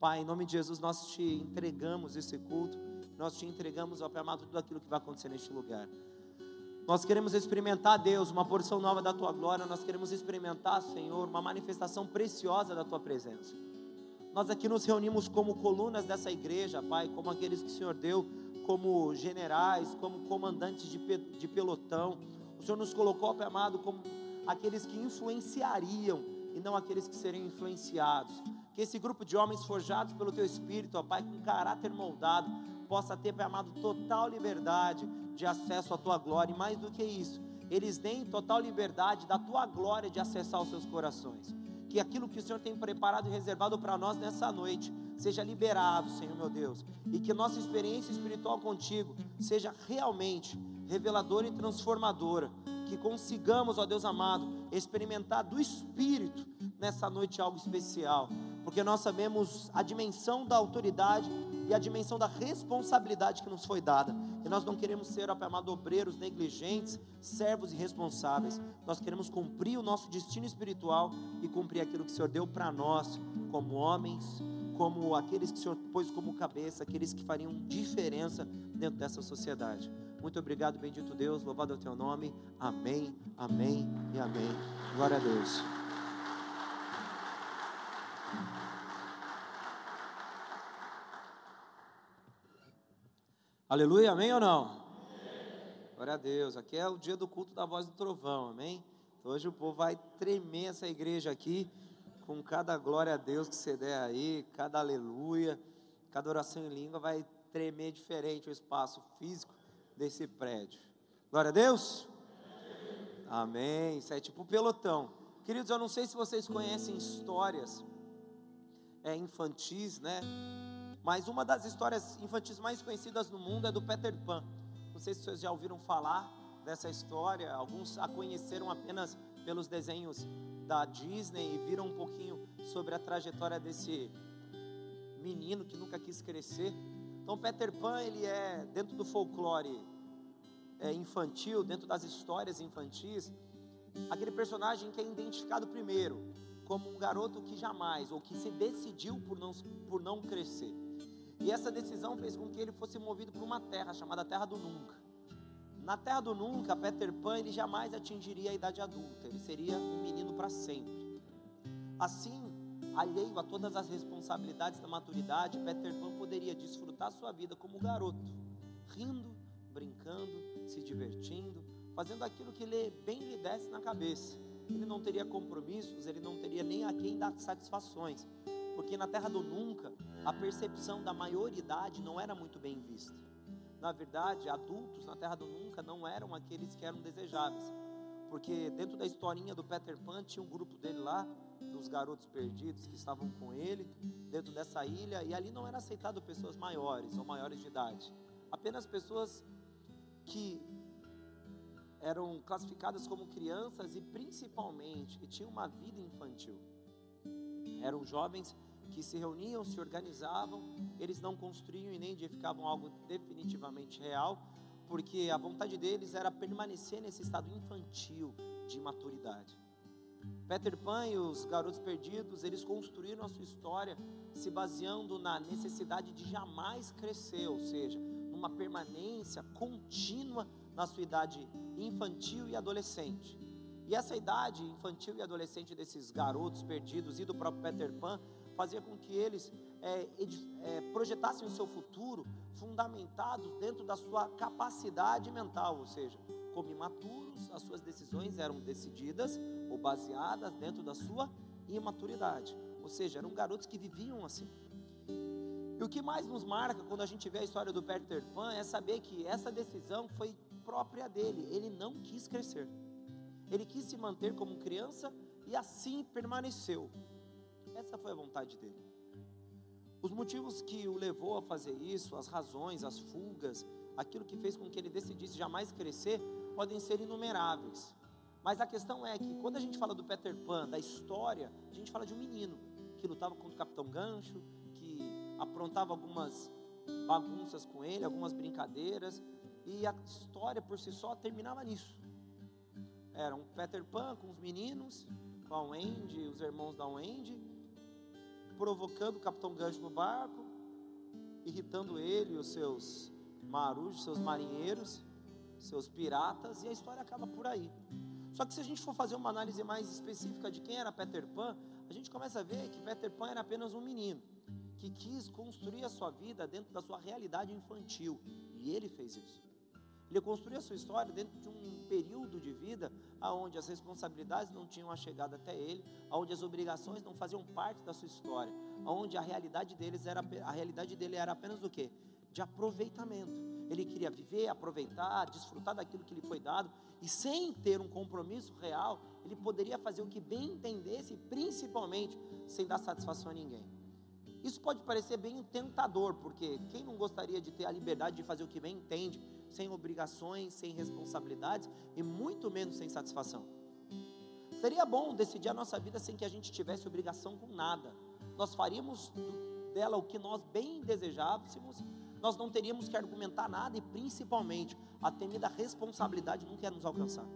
Pai, em nome de Jesus, nós te entregamos esse culto, nós te entregamos, ó Pai amado, tudo aquilo que vai acontecer neste lugar. Nós queremos experimentar, Deus, uma porção nova da tua glória, nós queremos experimentar, Senhor, uma manifestação preciosa da tua presença. Nós aqui nos reunimos como colunas dessa igreja, Pai, como aqueles que o Senhor deu, como generais, como comandantes de, de pelotão. O Senhor nos colocou, Pai amado, como aqueles que influenciariam não aqueles que seriam influenciados. Que esse grupo de homens forjados pelo Teu Espírito, ó Pai, com caráter moldado, possa ter, Pai amado, total liberdade de acesso à Tua glória. E mais do que isso, eles têm total liberdade da Tua glória de acessar os seus corações que aquilo que o Senhor tem preparado e reservado para nós nessa noite seja liberado, Senhor meu Deus, e que nossa experiência espiritual contigo seja realmente reveladora e transformadora, que consigamos, ó Deus amado, experimentar do Espírito nessa noite algo especial, porque nós sabemos a dimensão da autoridade e a dimensão da responsabilidade que nos foi dada. E nós não queremos ser, ó Pai amado, obreiros negligentes, servos irresponsáveis. Nós queremos cumprir o nosso destino espiritual e cumprir aquilo que o Senhor deu para nós, como homens, como aqueles que o Senhor pôs como cabeça, aqueles que fariam diferença dentro dessa sociedade. Muito obrigado, bendito Deus, louvado é o teu nome. Amém, amém e amém. Glória a Deus. Aleluia, amém ou não? Amém. Glória a Deus. Aqui é o dia do culto da voz do trovão, amém? Então, hoje o povo vai tremer essa igreja aqui, com cada glória a Deus que você der aí, cada aleluia, cada oração em língua vai tremer diferente o espaço físico desse prédio. Glória a Deus? Amém. Isso é tipo pelotão. Queridos, eu não sei se vocês conhecem histórias é, infantis, né? Mas uma das histórias infantis mais conhecidas no mundo é do Peter Pan. Não sei se vocês já ouviram falar dessa história. Alguns a conheceram apenas pelos desenhos da Disney e viram um pouquinho sobre a trajetória desse menino que nunca quis crescer. Então Peter Pan ele é dentro do folclore é, infantil, dentro das histórias infantis, aquele personagem que é identificado primeiro como um garoto que jamais ou que se decidiu por não, por não crescer. E essa decisão fez com que ele fosse movido para uma terra chamada Terra do Nunca. Na Terra do Nunca, Peter Pan ele jamais atingiria a idade adulta, ele seria um menino para sempre. Assim, alheio a todas as responsabilidades da maturidade, Peter Pan poderia desfrutar sua vida como garoto, rindo, brincando, se divertindo, fazendo aquilo que lhe, bem lhe desse na cabeça. Ele não teria compromissos, ele não teria nem a quem dar satisfações, porque na terra do nunca, a percepção da maioridade não era muito bem vista. Na verdade, adultos na terra do nunca não eram aqueles que eram desejáveis. Porque dentro da historinha do Peter Pan tinha um grupo dele lá, dos garotos perdidos que estavam com ele, dentro dessa ilha, e ali não era aceitado pessoas maiores ou maiores de idade. Apenas pessoas que eram classificadas como crianças e principalmente que tinham uma vida infantil. Eram jovens que se reuniam, se organizavam, eles não construíam e nem edificavam algo definitivamente real, porque a vontade deles era permanecer nesse estado infantil de maturidade. Peter Pan e os garotos perdidos, eles construíram a sua história se baseando na necessidade de jamais crescer, ou seja, numa permanência contínua na sua idade infantil e adolescente. E essa idade infantil e adolescente desses garotos perdidos e do próprio Peter Pan fazia com que eles é, é, projetassem o seu futuro fundamentados dentro da sua capacidade mental, ou seja, como imaturos, as suas decisões eram decididas ou baseadas dentro da sua imaturidade, ou seja, eram garotos que viviam assim. E o que mais nos marca quando a gente vê a história do Peter Pan é saber que essa decisão foi própria dele, ele não quis crescer, ele quis se manter como criança e assim permaneceu. Essa foi a vontade dele. Os motivos que o levou a fazer isso, as razões, as fugas, aquilo que fez com que ele decidisse jamais crescer, podem ser inumeráveis. Mas a questão é que quando a gente fala do Peter Pan, da história, a gente fala de um menino que lutava contra o Capitão Gancho, que aprontava algumas bagunças com ele, algumas brincadeiras, e a história por si só terminava nisso. Era um Peter Pan com os meninos, com a Wendy, os irmãos da Wendy, provocando o Capitão Gancho no barco, irritando ele e os seus marujos, seus marinheiros, seus piratas, e a história acaba por aí. Só que se a gente for fazer uma análise mais específica de quem era Peter Pan, a gente começa a ver que Peter Pan era apenas um menino que quis construir a sua vida dentro da sua realidade infantil, e ele fez isso. Ele construiu a sua história dentro de um período de vida onde as responsabilidades não tinham chegado até ele, onde as obrigações não faziam parte da sua história, onde a realidade deles era a realidade dele era apenas do quê? De aproveitamento. Ele queria viver, aproveitar, desfrutar daquilo que lhe foi dado e sem ter um compromisso real, ele poderia fazer o que bem entendesse, principalmente sem dar satisfação a ninguém. Isso pode parecer bem tentador, porque quem não gostaria de ter a liberdade de fazer o que bem entende, sem obrigações, sem responsabilidades e muito menos sem satisfação. Seria bom decidir a nossa vida sem que a gente tivesse obrigação com nada. Nós faríamos dela o que nós bem desejássemos, nós não teríamos que argumentar nada e principalmente a temida responsabilidade nunca ia nos alcançar.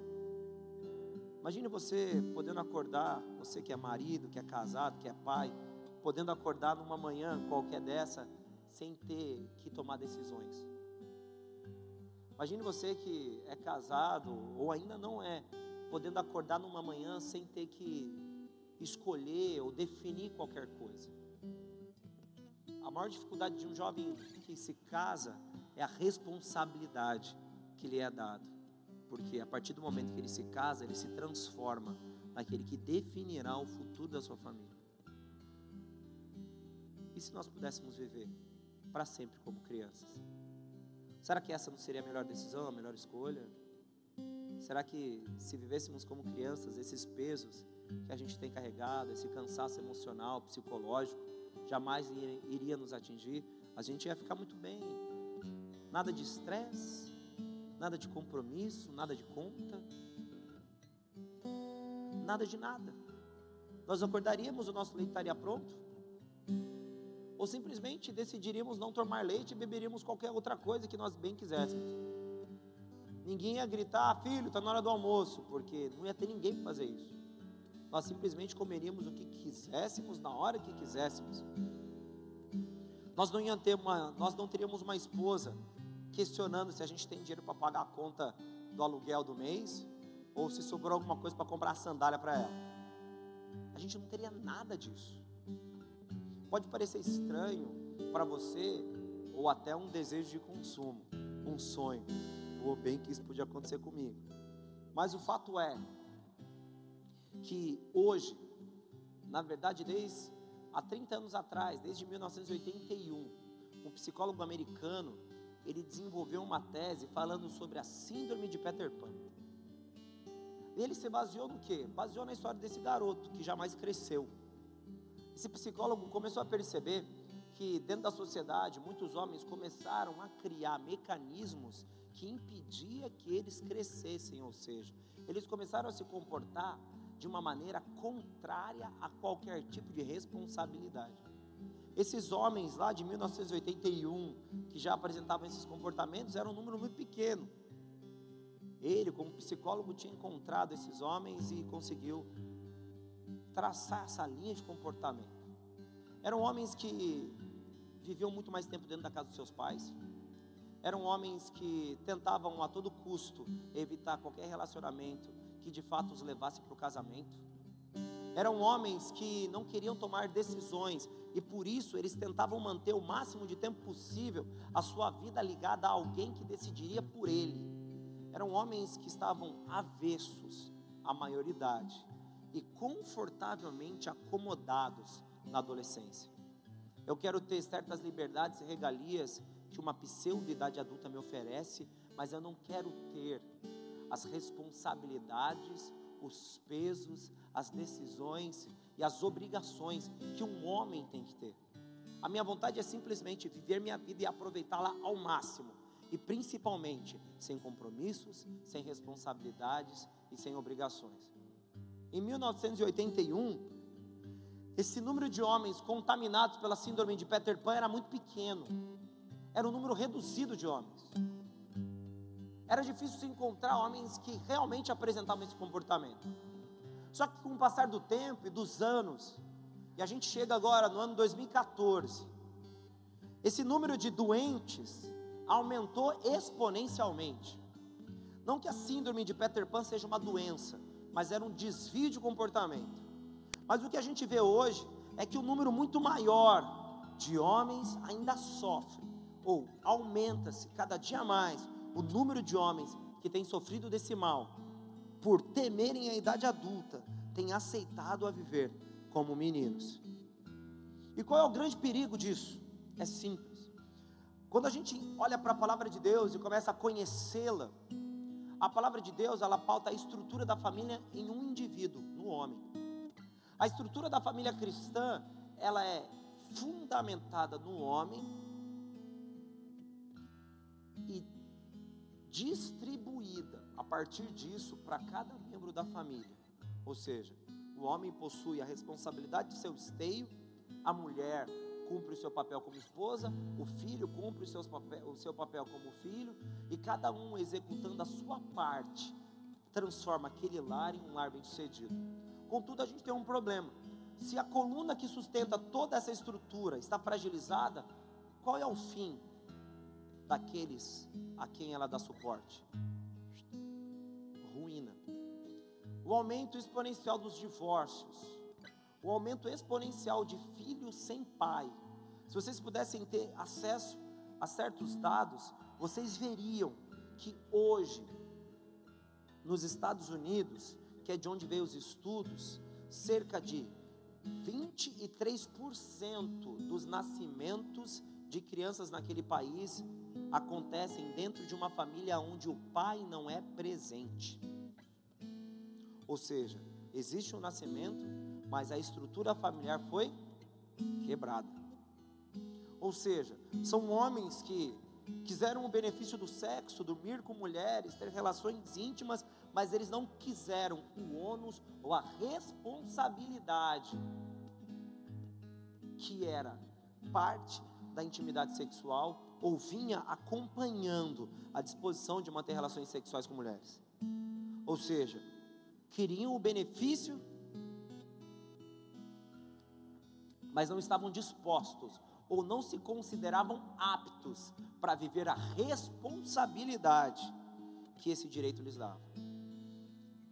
Imagine você podendo acordar, você que é marido, que é casado, que é pai, podendo acordar numa manhã qualquer dessa sem ter que tomar decisões. Imagine você que é casado ou ainda não é, podendo acordar numa manhã sem ter que escolher ou definir qualquer coisa. A maior dificuldade de um jovem que se casa é a responsabilidade que lhe é dada. Porque a partir do momento que ele se casa, ele se transforma naquele que definirá o futuro da sua família. E se nós pudéssemos viver para sempre como crianças? Será que essa não seria a melhor decisão, a melhor escolha? Será que se vivêssemos como crianças, esses pesos que a gente tem carregado, esse cansaço emocional, psicológico, jamais iria nos atingir? A gente ia ficar muito bem. Nada de estresse, nada de compromisso, nada de conta, nada de nada. Nós acordaríamos, o nosso leite estaria pronto, ou simplesmente decidiríamos não tomar leite e beberíamos qualquer outra coisa que nós bem quiséssemos. Ninguém ia gritar, ah, filho, está na hora do almoço, porque não ia ter ninguém para fazer isso. Nós simplesmente comeríamos o que quiséssemos na hora que quiséssemos. Nós não, ia ter uma, nós não teríamos uma esposa questionando se a gente tem dinheiro para pagar a conta do aluguel do mês ou se sobrou alguma coisa para comprar a sandália para ela. A gente não teria nada disso. Pode parecer estranho para você, ou até um desejo de consumo, um sonho. Ou bem que isso podia acontecer comigo. Mas o fato é que hoje, na verdade, desde há 30 anos atrás, desde 1981, um psicólogo americano, ele desenvolveu uma tese falando sobre a síndrome de Peter Pan. Ele se baseou no quê? Baseou na história desse garoto que jamais cresceu esse psicólogo começou a perceber que dentro da sociedade muitos homens começaram a criar mecanismos que impedia que eles crescessem, ou seja, eles começaram a se comportar de uma maneira contrária a qualquer tipo de responsabilidade. Esses homens lá de 1981 que já apresentavam esses comportamentos eram um número muito pequeno. Ele, como psicólogo, tinha encontrado esses homens e conseguiu traçar essa linha de comportamento. Eram homens que viviam muito mais tempo dentro da casa dos seus pais. Eram homens que tentavam a todo custo evitar qualquer relacionamento que de fato os levasse para o casamento. Eram homens que não queriam tomar decisões e por isso eles tentavam manter o máximo de tempo possível a sua vida ligada a alguém que decidiria por ele. Eram homens que estavam avessos à maioridade e confortavelmente acomodados na adolescência. Eu quero ter certas liberdades e regalias que uma pseudo-idade adulta me oferece, mas eu não quero ter as responsabilidades, os pesos, as decisões e as obrigações que um homem tem que ter. A minha vontade é simplesmente viver minha vida e aproveitá-la ao máximo, e principalmente sem compromissos, sem responsabilidades e sem obrigações. Em 1981, esse número de homens contaminados pela síndrome de Peter Pan era muito pequeno. Era um número reduzido de homens. Era difícil se encontrar homens que realmente apresentavam esse comportamento. Só que com o passar do tempo e dos anos, E a gente chega agora no ano 2014. Esse número de doentes aumentou exponencialmente. Não que a síndrome de Peter Pan seja uma doença, mas era um desvio de comportamento. Mas o que a gente vê hoje é que o um número muito maior de homens ainda sofre, ou aumenta-se cada dia mais o número de homens que têm sofrido desse mal, por temerem a idade adulta, têm aceitado a viver como meninos. E qual é o grande perigo disso? É simples. Quando a gente olha para a palavra de Deus e começa a conhecê-la, a palavra de Deus, ela pauta a estrutura da família em um indivíduo, no homem. A estrutura da família cristã, ela é fundamentada no homem e distribuída a partir disso para cada membro da família. Ou seja, o homem possui a responsabilidade de seu esteio, a mulher cumpre o seu papel como esposa, o filho cumpre papel, o seu papel como filho, e cada um executando a sua parte, transforma aquele lar em um lar bem-sucedido. Contudo, a gente tem um problema. Se a coluna que sustenta toda essa estrutura está fragilizada, qual é o fim daqueles a quem ela dá suporte? Ruína. O aumento exponencial dos divórcios, o aumento exponencial de filhos sem pai. Se vocês pudessem ter acesso a certos dados, vocês veriam que hoje, nos Estados Unidos, que é de onde veio os estudos, cerca de 23% dos nascimentos de crianças naquele país acontecem dentro de uma família onde o pai não é presente. Ou seja, existe um nascimento, mas a estrutura familiar foi quebrada. Ou seja, são homens que quiseram o benefício do sexo, dormir com mulheres, ter relações íntimas, mas eles não quiseram o ônus ou a responsabilidade que era parte da intimidade sexual ou vinha acompanhando a disposição de manter relações sexuais com mulheres. Ou seja, queriam o benefício, mas não estavam dispostos ou não se consideravam aptos para viver a responsabilidade que esse direito lhes dava.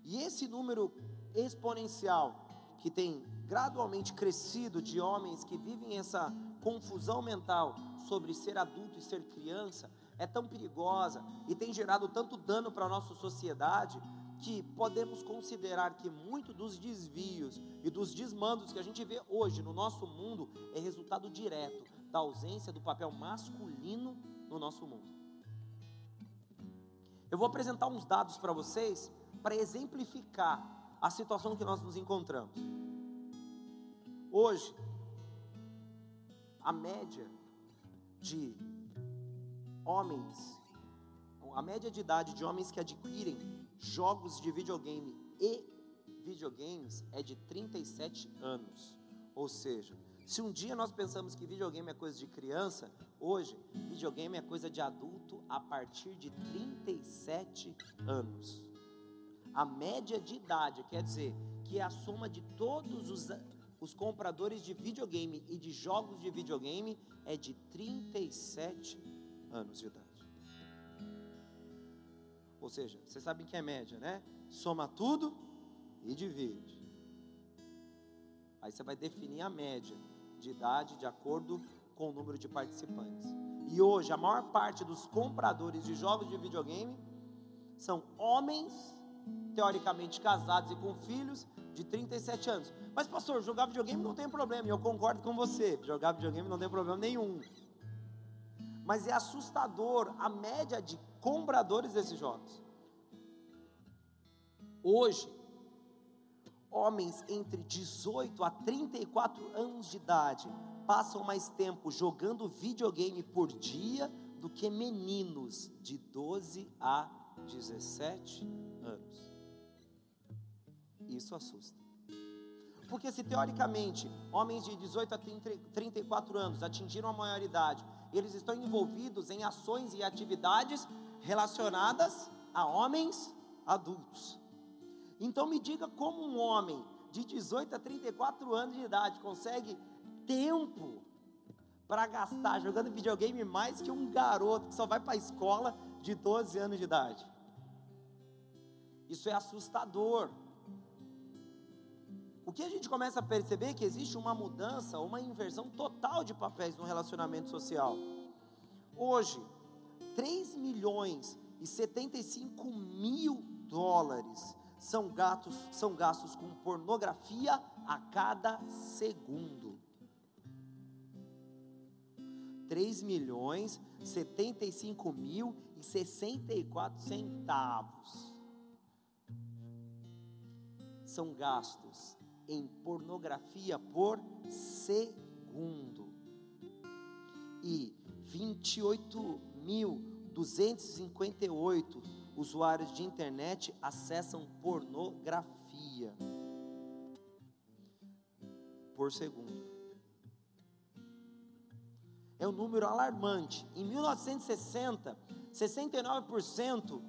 E esse número exponencial que tem gradualmente crescido de homens que vivem essa confusão mental sobre ser adulto e ser criança é tão perigosa e tem gerado tanto dano para a nossa sociedade que podemos considerar que muito dos desvios e dos desmandos que a gente vê hoje no nosso mundo é resultado direto da ausência do papel masculino no nosso mundo. Eu vou apresentar uns dados para vocês para exemplificar a situação que nós nos encontramos. Hoje, a média de homens, a média de idade de homens que adquirem jogos de videogame e videogames é de 37 anos. Ou seja, se um dia nós pensamos que videogame é coisa de criança, hoje videogame é coisa de adulto a partir de 37 anos. A média de idade, quer dizer, que é a soma de todos os, os compradores de videogame e de jogos de videogame, é de 37 anos de idade. Ou seja, vocês sabem que é média, né? Soma tudo e divide. Aí você vai definir a média de idade de acordo com o número de participantes. E hoje, a maior parte dos compradores de jogos de videogame são homens teoricamente casados e com filhos de 37 anos. Mas, pastor, jogar videogame não tem problema, e eu concordo com você, jogar videogame não tem problema nenhum. Mas é assustador a média de compradores desses jogos. Hoje, homens entre 18 a 34 anos de idade passam mais tempo jogando videogame por dia do que meninos de 12 a 17 anos. Isso assusta. Porque se teoricamente homens de 18 a 34 anos atingiram a maioridade, eles estão envolvidos em ações e atividades relacionadas a homens adultos. Então me diga como um homem de 18 a 34 anos de idade consegue tempo para gastar jogando videogame mais que um garoto que só vai para a escola de 12 anos de idade. Isso é assustador. O que a gente começa a perceber é que existe uma mudança, uma inversão total de papéis no relacionamento social. Hoje, 3 milhões e 75 mil dólares são gastos, são gastos com pornografia a cada segundo. 3 milhões 75 mil e 64 centavos são gastos em pornografia por segundo. E 28.258 usuários de internet acessam pornografia por segundo. É um número alarmante. Em 1960, 69%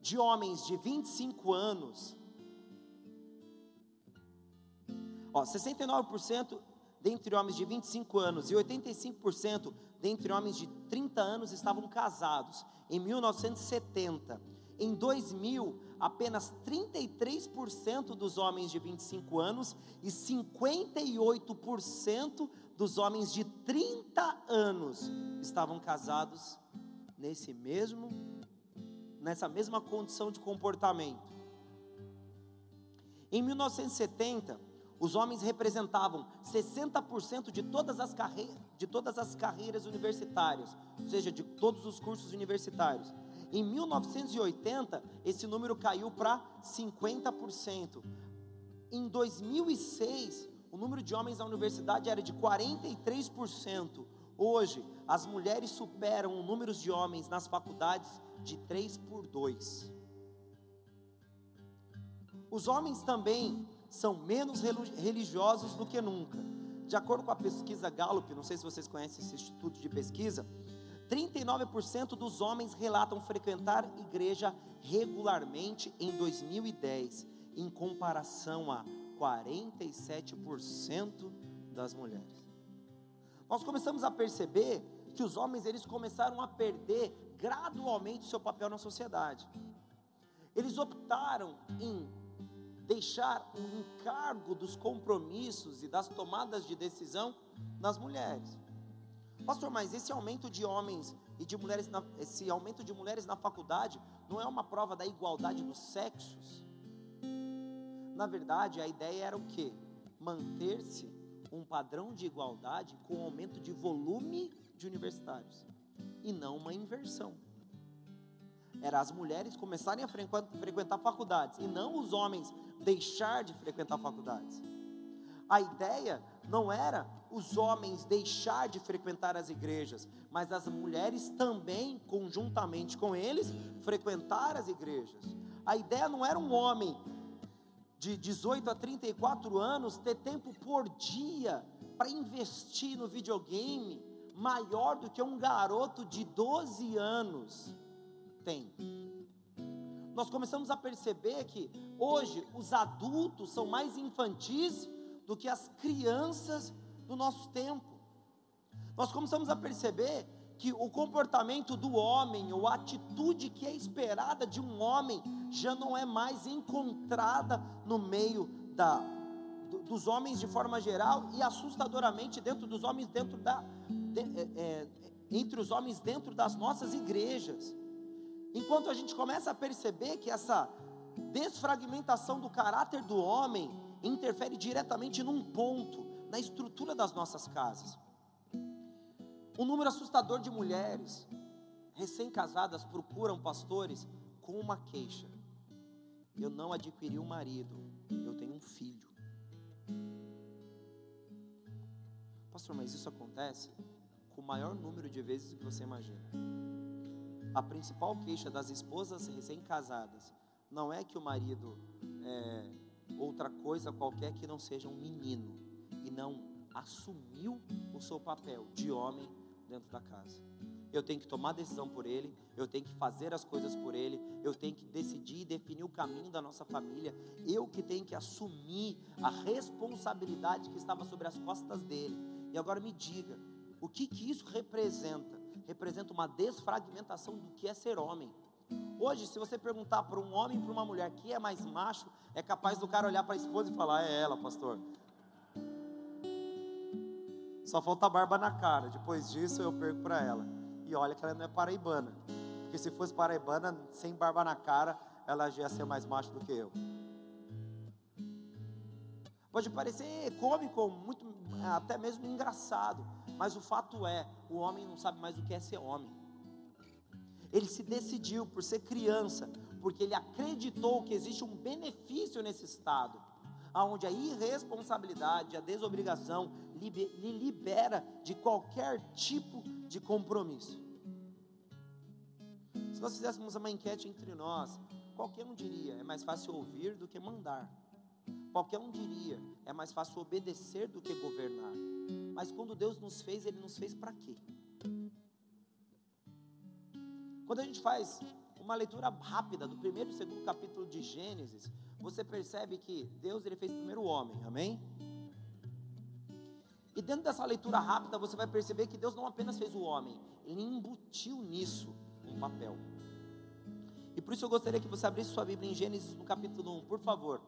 de homens de 25 anos, ó, 69% dentre homens de 25 anos e 85% dentre homens de 30 anos estavam casados em 1970. Em 2000, apenas 33% dos homens de 25 anos e 58% dos homens de 30 anos estavam casados nesse mesmo nessa mesma condição de comportamento. Em 1970, os homens representavam 60% de todas, as carreiras, de todas as carreiras universitárias, ou seja, de todos os cursos universitários. Em 1980, esse número caiu para 50%. Em 2006, o número de homens na universidade era de 43%. Hoje, as mulheres superam o número de homens nas faculdades de 3 por 2. Os homens também são menos religiosos do que nunca. De acordo com a pesquisa Gallup, não sei se vocês conhecem esse instituto de pesquisa, 39% dos homens relatam frequentar igreja regularmente em 2010, em comparação a 47% das mulheres. Nós começamos a perceber que os homens eles começaram a perder gradualmente o seu papel na sociedade. Eles optaram em deixar o encargo dos compromissos e das tomadas de decisão nas mulheres. Pastor, mas esse aumento de homens e de mulheres, na, esse aumento de mulheres na faculdade não é uma prova da igualdade dos sexos? Na verdade, a ideia era o quê? Manter-se um padrão de igualdade com aumento de volume de universitários e não uma inversão. Era as mulheres começarem a frequentar faculdades e não os homens deixar de frequentar faculdades. A ideia não era os homens deixar de frequentar as igrejas, mas as mulheres também, conjuntamente com eles, frequentar as igrejas. A ideia não era um homem de 18 a 34 anos ter tempo por dia para investir no videogame maior do que um garoto de 12 anos tem nós começamos a perceber que hoje os adultos são mais infantis do que as crianças do nosso tempo. Nós começamos a perceber que o comportamento do homem, ou a atitude que é esperada de um homem, já não é mais encontrada no meio da, dos homens de forma geral e assustadoramente dentro dos homens, dentro da, de, é, é, entre os homens dentro das nossas igrejas. Enquanto a gente começa a perceber que essa desfragmentação do caráter do homem interfere diretamente num ponto, na estrutura das nossas casas. Um número assustador de mulheres recém-casadas procuram pastores com uma queixa: Eu não adquiri um marido, eu tenho um filho. Pastor, mas isso acontece com o maior número de vezes que você imagina a principal queixa das esposas recém-casadas não é que o marido é outra coisa qualquer que não seja um menino e não assumiu o seu papel de homem dentro da casa. eu tenho que tomar decisão por ele, eu tenho que fazer as coisas por ele, eu tenho que decidir e definir o caminho da nossa família, eu que tenho que assumir a responsabilidade que estava sobre as costas dele. E agora me diga, o que, que isso representa? Representa uma desfragmentação do que é ser homem. Hoje, se você perguntar para um homem e para uma mulher que é mais macho, é capaz do cara olhar para a esposa e falar: É ela, pastor. Só falta barba na cara. Depois disso, eu perco para ela. E olha que ela não é paraibana. Porque se fosse paraibana, sem barba na cara, ela já ia ser mais macho do que eu. Pode parecer cômico, muito, até mesmo engraçado. Mas o fato é, o homem não sabe mais o que é ser homem. Ele se decidiu por ser criança, porque ele acreditou que existe um benefício nesse estado, aonde a irresponsabilidade, a desobrigação lhe libera de qualquer tipo de compromisso. Se nós fizéssemos uma enquete entre nós, qualquer um diria: é mais fácil ouvir do que mandar. Qualquer um diria: é mais fácil obedecer do que governar. Mas quando Deus nos fez, Ele nos fez para quê? Quando a gente faz uma leitura rápida do primeiro e segundo capítulo de Gênesis, você percebe que Deus ele fez primeiro o homem, amém? E dentro dessa leitura rápida, você vai perceber que Deus não apenas fez o homem, ele embutiu nisso um papel. E por isso eu gostaria que você abrisse sua Bíblia em Gênesis no capítulo 1, por favor,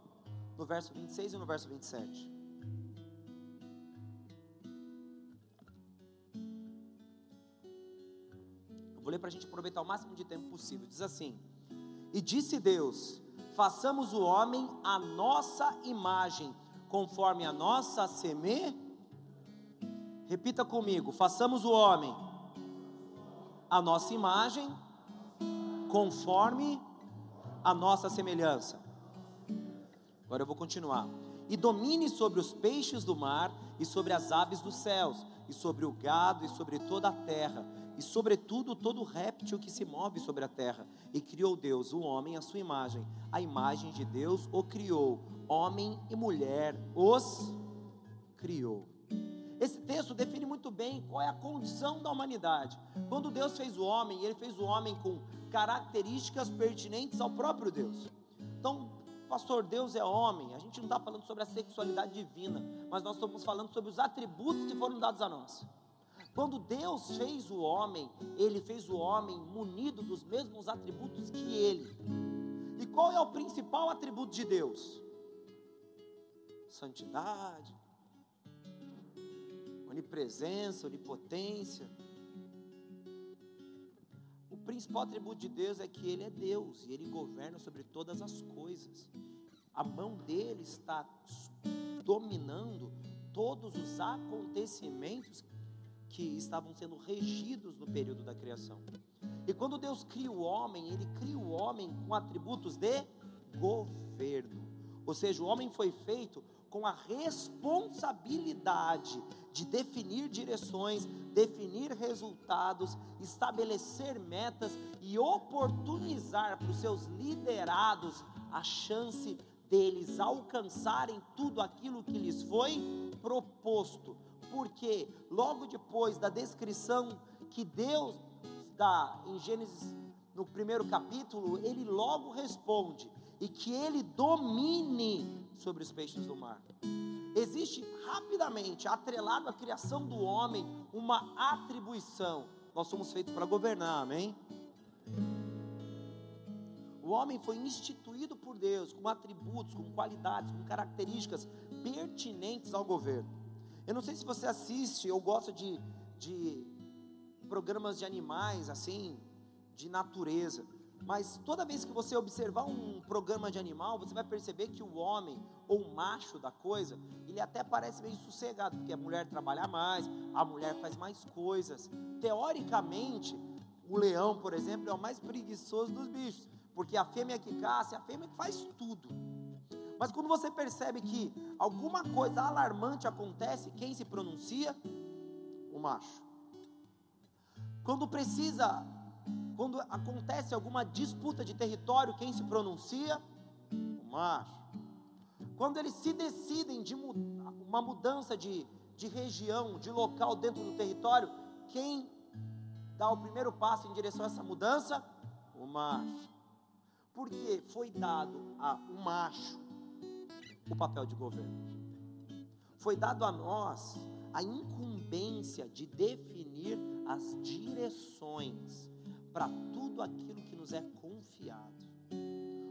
no verso 26 e no verso 27. Vou ler para a gente aproveitar o máximo de tempo possível. Diz assim: E disse Deus: Façamos o homem a nossa imagem, conforme a nossa semelhança Repita comigo: façamos o homem a nossa imagem, conforme a nossa semelhança. Agora eu vou continuar. E domine sobre os peixes do mar, e sobre as aves dos céus, e sobre o gado, e sobre toda a terra, e sobretudo todo réptil que se move sobre a terra. E criou Deus o homem à sua imagem, a imagem de Deus o criou, homem e mulher os criou. Esse texto define muito bem qual é a condição da humanidade. Quando Deus fez o homem, ele fez o homem com características pertinentes ao próprio Deus. Então, pastor, Deus é homem. A gente não está falando sobre a sexualidade divina, mas nós estamos falando sobre os atributos que foram dados a nós. Quando Deus fez o homem, ele fez o homem munido dos mesmos atributos que ele. E qual é o principal atributo de Deus? Santidade, onipresença, onipotência. O principal atributo de Deus é que Ele é Deus e Ele governa sobre todas as coisas. A mão dele está dominando todos os acontecimentos que estavam sendo regidos no período da criação. E quando Deus cria o homem, Ele cria o homem com atributos de governo. Ou seja, o homem foi feito com a responsabilidade de definir direções, definir resultados, estabelecer metas e oportunizar para os seus liderados a chance deles alcançarem tudo aquilo que lhes foi proposto. Porque logo depois da descrição que Deus dá em Gênesis no primeiro capítulo, ele logo responde: e que ele domine sobre os peixes do mar. Existe rapidamente, atrelado à criação do homem, uma atribuição. Nós somos feitos para governar, amém? O homem foi instituído por Deus com atributos, com qualidades, com características pertinentes ao governo. Eu não sei se você assiste ou gosta de, de programas de animais, assim, de natureza. Mas toda vez que você observar um programa de animal, você vai perceber que o homem ou o macho da coisa, ele até parece meio sossegado, porque a mulher trabalha mais, a mulher faz mais coisas. Teoricamente, o leão, por exemplo, é o mais preguiçoso dos bichos, porque a fêmea que caça, é a fêmea que faz tudo. Mas quando você percebe que alguma coisa alarmante acontece, quem se pronuncia? O macho. Quando precisa quando acontece alguma disputa de território, quem se pronuncia? O macho. Quando eles se decidem de uma mudança de, de região, de local dentro do território, quem dá o primeiro passo em direção a essa mudança? O macho. Porque foi dado a um macho o papel de governo. Foi dado a nós a incumbência de definir as direções para tudo aquilo que nos é confiado.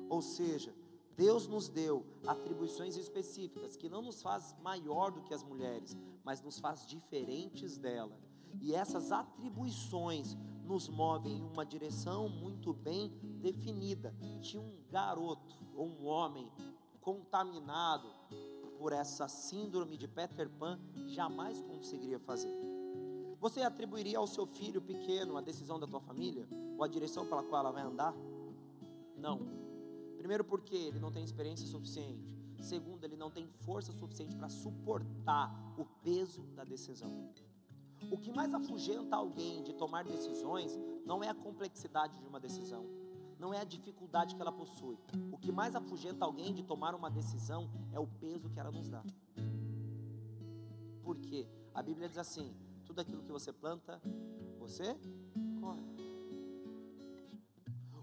Ou seja, Deus nos deu atribuições específicas que não nos faz maior do que as mulheres, mas nos faz diferentes dela. E essas atribuições nos movem em uma direção muito bem definida, que um garoto ou um homem contaminado por essa síndrome de Peter Pan jamais conseguiria fazer. Você atribuiria ao seu filho pequeno a decisão da tua família ou a direção pela qual ela vai andar? Não. Primeiro porque ele não tem experiência suficiente. Segundo, ele não tem força suficiente para suportar o peso da decisão. O que mais afugenta alguém de tomar decisões não é a complexidade de uma decisão, não é a dificuldade que ela possui. O que mais afugenta alguém de tomar uma decisão é o peso que ela nos dá. Por quê? A Bíblia diz assim: tudo aquilo que você planta, você colhe.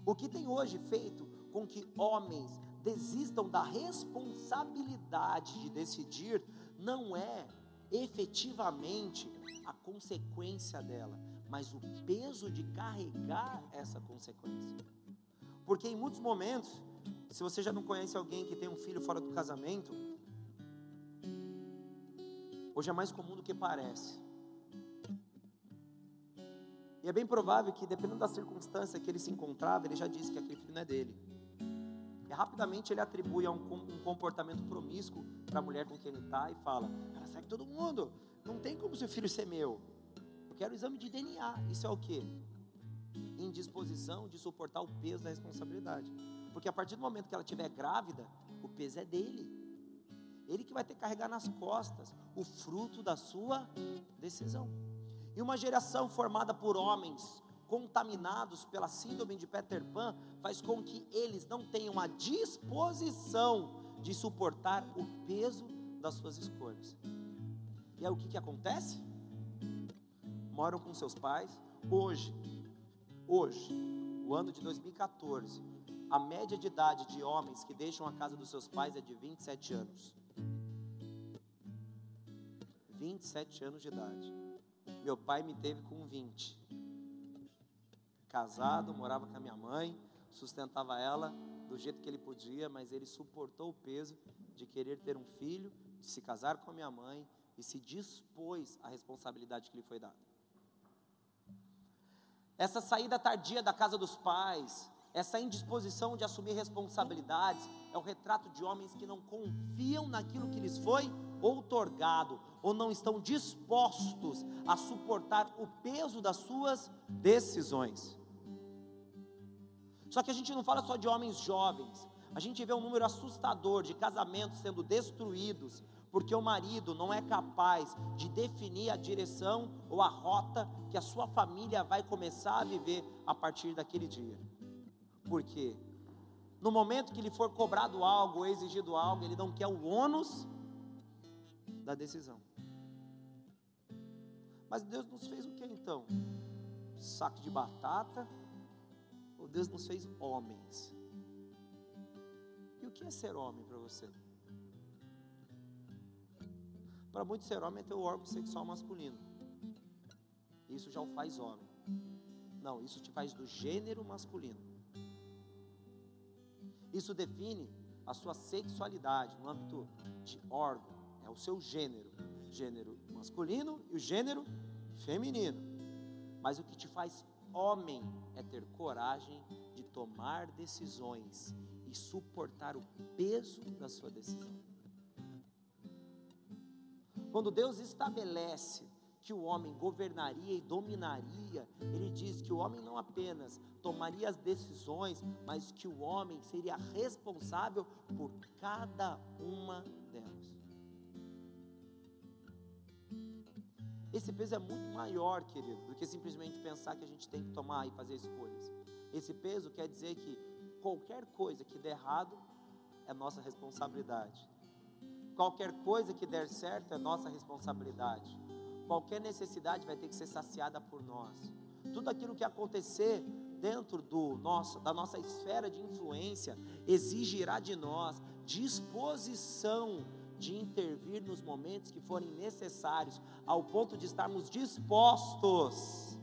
O que tem hoje feito com que homens desistam da responsabilidade de decidir não é efetivamente a consequência dela, mas o peso de carregar essa consequência. Porque em muitos momentos, se você já não conhece alguém que tem um filho fora do casamento, hoje é mais comum do que parece. E é bem provável que, dependendo da circunstância que ele se encontrava, ele já disse que aquele filho não é dele. E rapidamente ele atribui a um, comportamento promíscuo para a mulher com quem ele está e fala: Ela segue todo mundo, não tem como seu filho ser meu. Eu quero o exame de DNA. Isso é o que? Indisposição de suportar o peso da responsabilidade. Porque a partir do momento que ela estiver grávida, o peso é dele. Ele que vai ter que carregar nas costas o fruto da sua decisão. E uma geração formada por homens contaminados pela síndrome de Peter Pan, faz com que eles não tenham a disposição de suportar o peso das suas escolhas. E aí o que, que acontece? Moram com seus pais. Hoje, hoje, o ano de 2014, a média de idade de homens que deixam a casa dos seus pais é de 27 anos. 27 anos de idade. Meu pai me teve com 20 casado, morava com a minha mãe, sustentava ela do jeito que ele podia, mas ele suportou o peso de querer ter um filho, de se casar com a minha mãe e se dispôs à responsabilidade que lhe foi dada. Essa saída tardia da casa dos pais, essa indisposição de assumir responsabilidades, é o retrato de homens que não confiam naquilo que lhes foi outorgado, ou não estão dispostos a suportar o peso das suas decisões. Só que a gente não fala só de homens jovens, a gente vê um número assustador de casamentos sendo destruídos, porque o marido não é capaz de definir a direção ou a rota que a sua família vai começar a viver a partir daquele dia. Por quê? No momento que lhe for cobrado algo ou exigido algo, ele não quer o ônus da decisão. Mas Deus nos fez o que então? Saco de batata, Deus nos fez homens. E o que é ser homem para você? Para muitos, ser homem é ter o órgão sexual masculino. Isso já o faz homem. Não, isso te faz do gênero masculino. Isso define a sua sexualidade no âmbito de órgão. É o seu gênero. Gênero masculino e o gênero feminino. Mas o que te faz Homem é ter coragem de tomar decisões e suportar o peso da sua decisão. Quando Deus estabelece que o homem governaria e dominaria, ele diz que o homem não apenas tomaria as decisões, mas que o homem seria responsável por cada uma delas. Esse peso é muito maior, querido, do que simplesmente pensar que a gente tem que tomar e fazer escolhas. Esse peso quer dizer que qualquer coisa que der errado é nossa responsabilidade. Qualquer coisa que der certo é nossa responsabilidade. Qualquer necessidade vai ter que ser saciada por nós. tudo aquilo que acontecer dentro do nosso, da nossa esfera de influência exigirá de nós disposição de intervir nos momentos que forem necessários, ao ponto de estarmos dispostos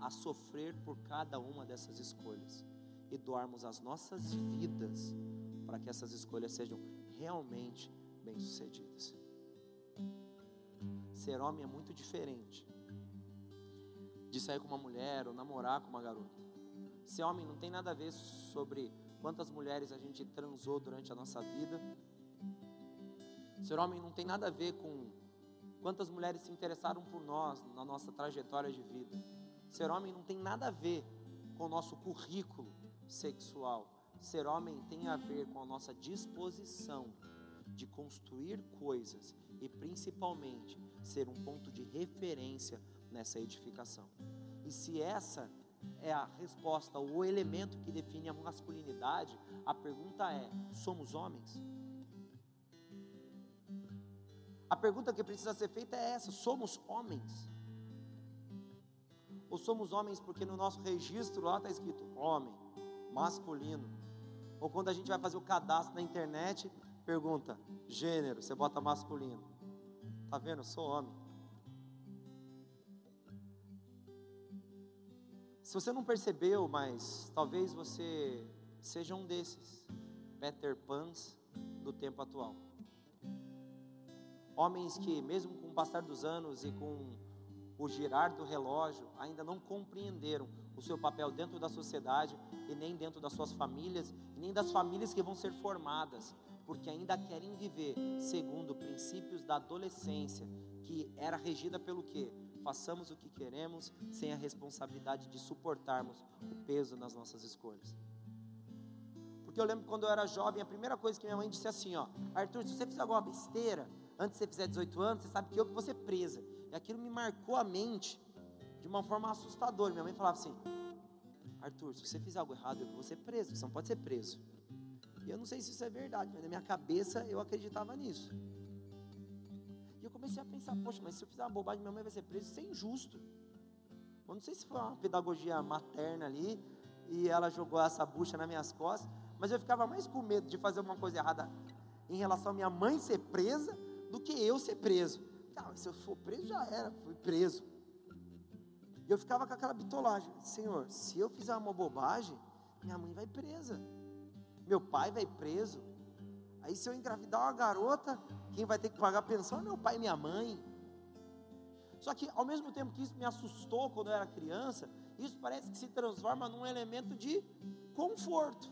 a sofrer por cada uma dessas escolhas e doarmos as nossas vidas para que essas escolhas sejam realmente bem-sucedidas. Ser homem é muito diferente de sair com uma mulher ou namorar com uma garota. Ser homem não tem nada a ver sobre quantas mulheres a gente transou durante a nossa vida. Ser homem não tem nada a ver com quantas mulheres se interessaram por nós na nossa trajetória de vida. Ser homem não tem nada a ver com o nosso currículo sexual. Ser homem tem a ver com a nossa disposição de construir coisas e principalmente ser um ponto de referência nessa edificação. E se essa é a resposta, o elemento que define a masculinidade, a pergunta é: somos homens? A pergunta que precisa ser feita é essa: somos homens? Ou somos homens porque no nosso registro lá está escrito homem, masculino? Ou quando a gente vai fazer o cadastro na internet, pergunta gênero, você bota masculino. Tá vendo? Eu sou homem. Se você não percebeu, mas talvez você seja um desses Peter Pans do tempo atual. Homens que, mesmo com o passar dos anos e com o girar do relógio, ainda não compreenderam o seu papel dentro da sociedade e nem dentro das suas famílias, nem das famílias que vão ser formadas, porque ainda querem viver segundo princípios da adolescência, que era regida pelo quê? façamos o que queremos sem a responsabilidade de suportarmos o peso nas nossas escolhas. Porque eu lembro quando eu era jovem, a primeira coisa que minha mãe disse assim, ó, Arthur, se você fizer alguma besteira, antes de você fizer 18 anos, você sabe que eu que vou ser presa. E aquilo me marcou a mente de uma forma assustadora. Minha mãe falava assim, Arthur, se você fizer algo errado, eu vou ser preso, você não pode ser preso. E eu não sei se isso é verdade, mas na minha cabeça eu acreditava nisso comecei a pensar, poxa, mas se eu fizer uma bobagem, minha mãe vai ser presa, isso é injusto. Eu não sei se foi uma pedagogia materna ali, e ela jogou essa bucha nas minhas costas, mas eu ficava mais com medo de fazer uma coisa errada em relação à minha mãe ser presa, do que eu ser preso. Tá, se eu for preso, já era, fui preso. E eu ficava com aquela bitolagem, Senhor, se eu fizer uma bobagem, minha mãe vai presa, meu pai vai preso, Aí se eu engravidar uma garota, quem vai ter que pagar a pensão é meu pai e minha mãe. Só que ao mesmo tempo que isso me assustou quando eu era criança, isso parece que se transforma num elemento de conforto.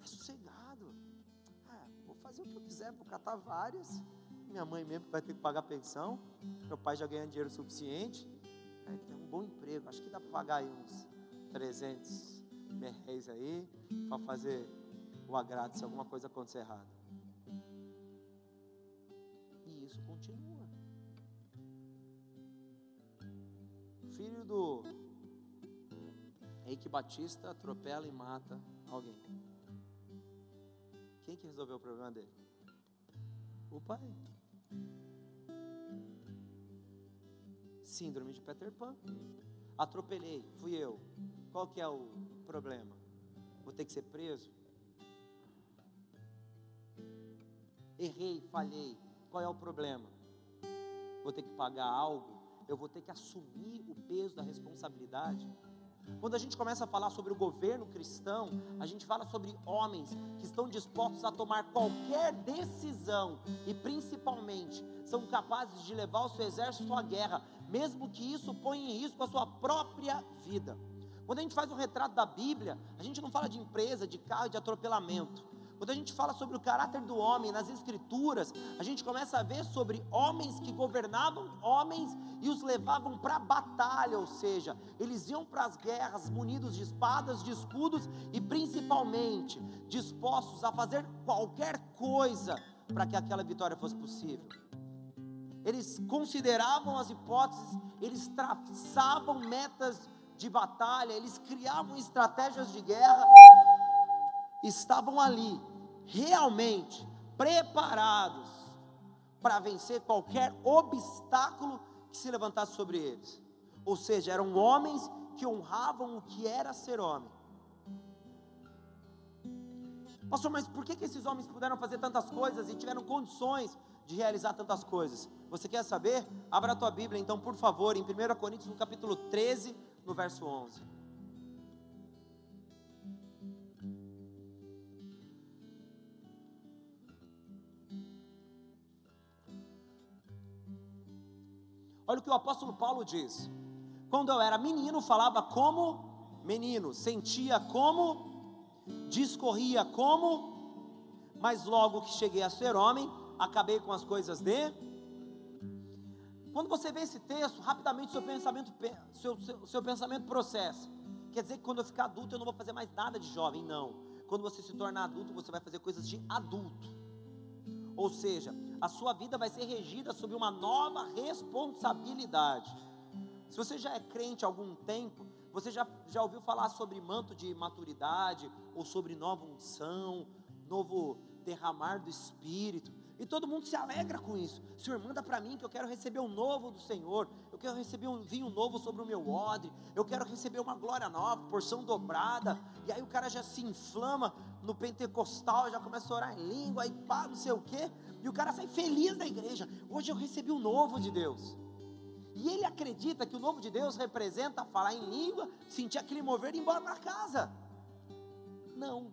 É sossegado. Ah, vou fazer o que eu quiser, vou catar várias. Minha mãe mesmo vai ter que pagar pensão. Meu pai já ganha dinheiro suficiente. Tem um bom emprego. Acho que dá para pagar aí uns 300 merréis aí para fazer o agrado se alguma coisa acontecer errado. E isso continua. Filho do Eike Batista atropela e mata alguém. Quem que resolveu o problema dele? O pai. Síndrome de Peter Pan. Atropelei, fui eu. Qual que é o problema? Vou ter que ser preso? Errei, falhei. Qual é o problema? Vou ter que pagar algo? Eu vou ter que assumir o peso da responsabilidade? Quando a gente começa a falar sobre o governo cristão, a gente fala sobre homens que estão dispostos a tomar qualquer decisão e principalmente são capazes de levar o seu exército à guerra, mesmo que isso ponha em risco a sua própria vida. Quando a gente faz um retrato da Bíblia, a gente não fala de empresa, de carro, de atropelamento. Quando a gente fala sobre o caráter do homem nas Escrituras, a gente começa a ver sobre homens que governavam homens e os levavam para a batalha, ou seja, eles iam para as guerras munidos de espadas, de escudos e principalmente dispostos a fazer qualquer coisa para que aquela vitória fosse possível. Eles consideravam as hipóteses, eles traçavam metas de batalha, eles criavam estratégias de guerra, estavam ali, realmente preparados para vencer qualquer obstáculo que se levantasse sobre eles. Ou seja, eram homens que honravam o que era ser homem. Pastor, mas por que, que esses homens puderam fazer tantas coisas e tiveram condições de realizar tantas coisas? Você quer saber? Abra a tua Bíblia, então, por favor, em 1 Coríntios, no capítulo 13, no verso 11. Olha o que o apóstolo Paulo diz. Quando eu era menino, falava como menino, sentia como, discorria como, mas logo que cheguei a ser homem, acabei com as coisas de. Quando você vê esse texto, rapidamente seu pensamento, seu, seu, seu pensamento processa. Quer dizer que quando eu ficar adulto eu não vou fazer mais nada de jovem, não. Quando você se tornar adulto, você vai fazer coisas de adulto. Ou seja, a sua vida vai ser regida sob uma nova responsabilidade. Se você já é crente há algum tempo, você já, já ouviu falar sobre manto de maturidade, ou sobre nova unção, novo derramar do Espírito. E todo mundo se alegra com isso. Senhor, manda para mim que eu quero receber o novo do Senhor. Quero receber um vinho novo sobre o meu odre. Eu quero receber uma glória nova, porção dobrada. E aí o cara já se inflama no pentecostal, já começa a orar em língua, aí pá, não sei o quê. E o cara sai feliz da igreja. Hoje eu recebi o novo de Deus. E ele acredita que o novo de Deus representa falar em língua, sentir aquele mover e ir embora para casa. Não.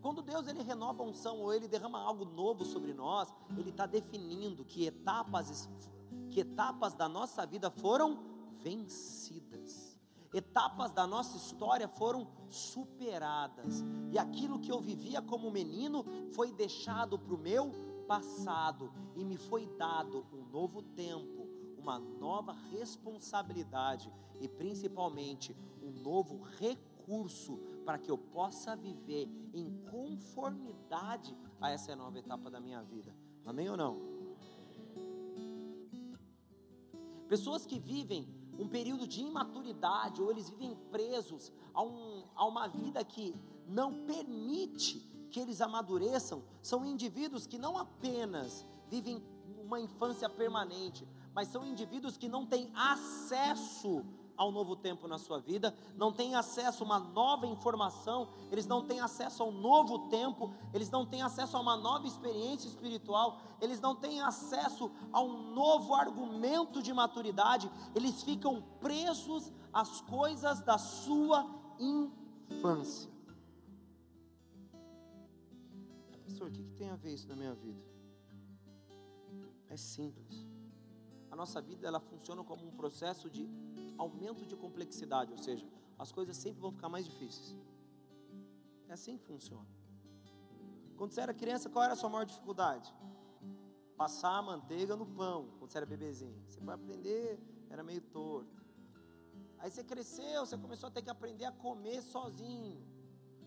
Quando Deus ele renova a unção ou ele derrama algo novo sobre nós, ele está definindo que etapas, que etapas da nossa vida foram vencidas, etapas da nossa história foram superadas, e aquilo que eu vivia como menino foi deixado para o meu passado, e me foi dado um novo tempo, uma nova responsabilidade e principalmente um novo recurso para que eu possa viver em conformidade a essa nova etapa da minha vida. Amém ou não? Pessoas que vivem um período de imaturidade, ou eles vivem presos a, um, a uma vida que não permite que eles amadureçam, são indivíduos que não apenas vivem uma infância permanente, mas são indivíduos que não têm acesso ao novo tempo na sua vida, não têm acesso a uma nova informação, eles não têm acesso ao novo tempo, eles não têm acesso a uma nova experiência espiritual, eles não têm acesso a um novo argumento de maturidade, eles ficam presos às coisas da sua infância. Pastor, o que tem a ver isso na minha vida? É simples. A nossa vida ela funciona como um processo de aumento de complexidade, ou seja, as coisas sempre vão ficar mais difíceis. É assim que funciona. Quando você era criança, qual era a sua maior dificuldade? Passar a manteiga no pão, quando você era bebezinho. Você foi aprender, era meio torto. Aí você cresceu, você começou a ter que aprender a comer sozinho.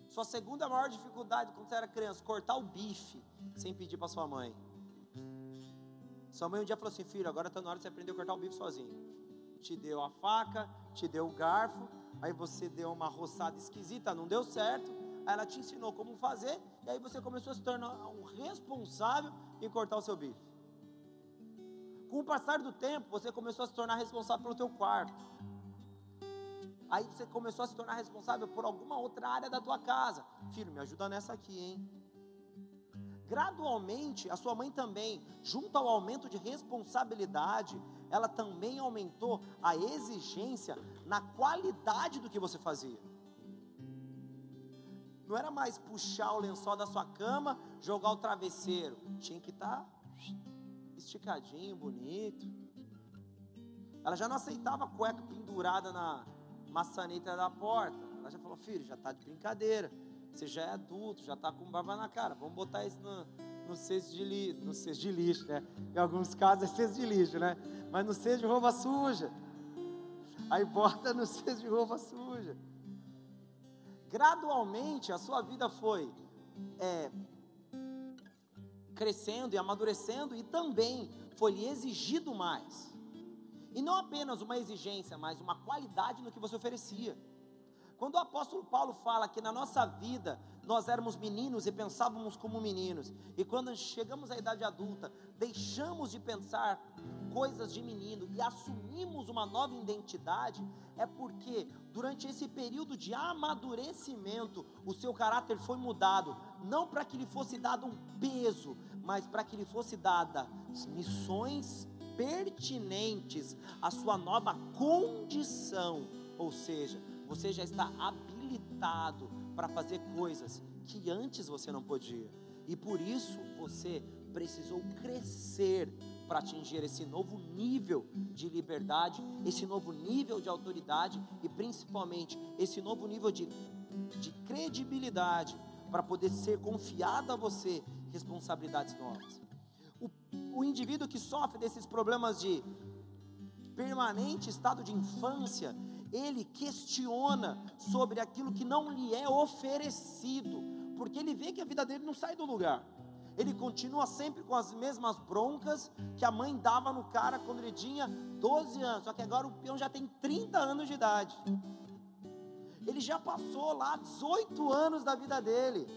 Sua segunda maior dificuldade quando você era criança, cortar o bife, sem pedir para sua mãe. Sua mãe um dia falou assim: Filho, agora está na hora de você aprender a cortar o bife sozinho te deu a faca, te deu o garfo, aí você deu uma roçada esquisita, não deu certo, aí ela te ensinou como fazer, e aí você começou a se tornar um responsável em cortar o seu bife. Com o passar do tempo, você começou a se tornar responsável pelo teu quarto. Aí você começou a se tornar responsável por alguma outra área da tua casa. Filho, me ajuda nessa aqui, hein? Gradualmente, a sua mãe também, junto ao aumento de responsabilidade, ela também aumentou a exigência na qualidade do que você fazia. Não era mais puxar o lençol da sua cama, jogar o travesseiro. Tinha que estar tá esticadinho, bonito. Ela já não aceitava a cueca pendurada na maçaneta da porta. Ela já falou: Filho, já está de brincadeira. Você já é adulto, já está com barba na cara. Vamos botar isso no, no cesto de lixo, no cesto de lixo, né? Em alguns casos é cesto de lixo, né? Mas no cesto de roupa suja. Aí bota no cesto de roupa suja. Gradualmente a sua vida foi é, crescendo e amadurecendo e também foi lhe exigido mais. E não apenas uma exigência, mas uma qualidade no que você oferecia. Quando o apóstolo Paulo fala que na nossa vida nós éramos meninos e pensávamos como meninos, e quando chegamos à idade adulta, deixamos de pensar coisas de menino e assumimos uma nova identidade, é porque durante esse período de amadurecimento, o seu caráter foi mudado, não para que lhe fosse dado um peso, mas para que lhe fosse dada missões pertinentes à sua nova condição, ou seja, você já está habilitado para fazer coisas que antes você não podia. E por isso você precisou crescer para atingir esse novo nível de liberdade, esse novo nível de autoridade e principalmente esse novo nível de, de credibilidade para poder ser confiado a você responsabilidades novas. O, o indivíduo que sofre desses problemas de permanente estado de infância, ele questiona sobre aquilo que não lhe é oferecido, porque ele vê que a vida dele não sai do lugar. Ele continua sempre com as mesmas broncas que a mãe dava no cara quando ele tinha 12 anos, só que agora o peão já tem 30 anos de idade. Ele já passou lá 18 anos da vida dele.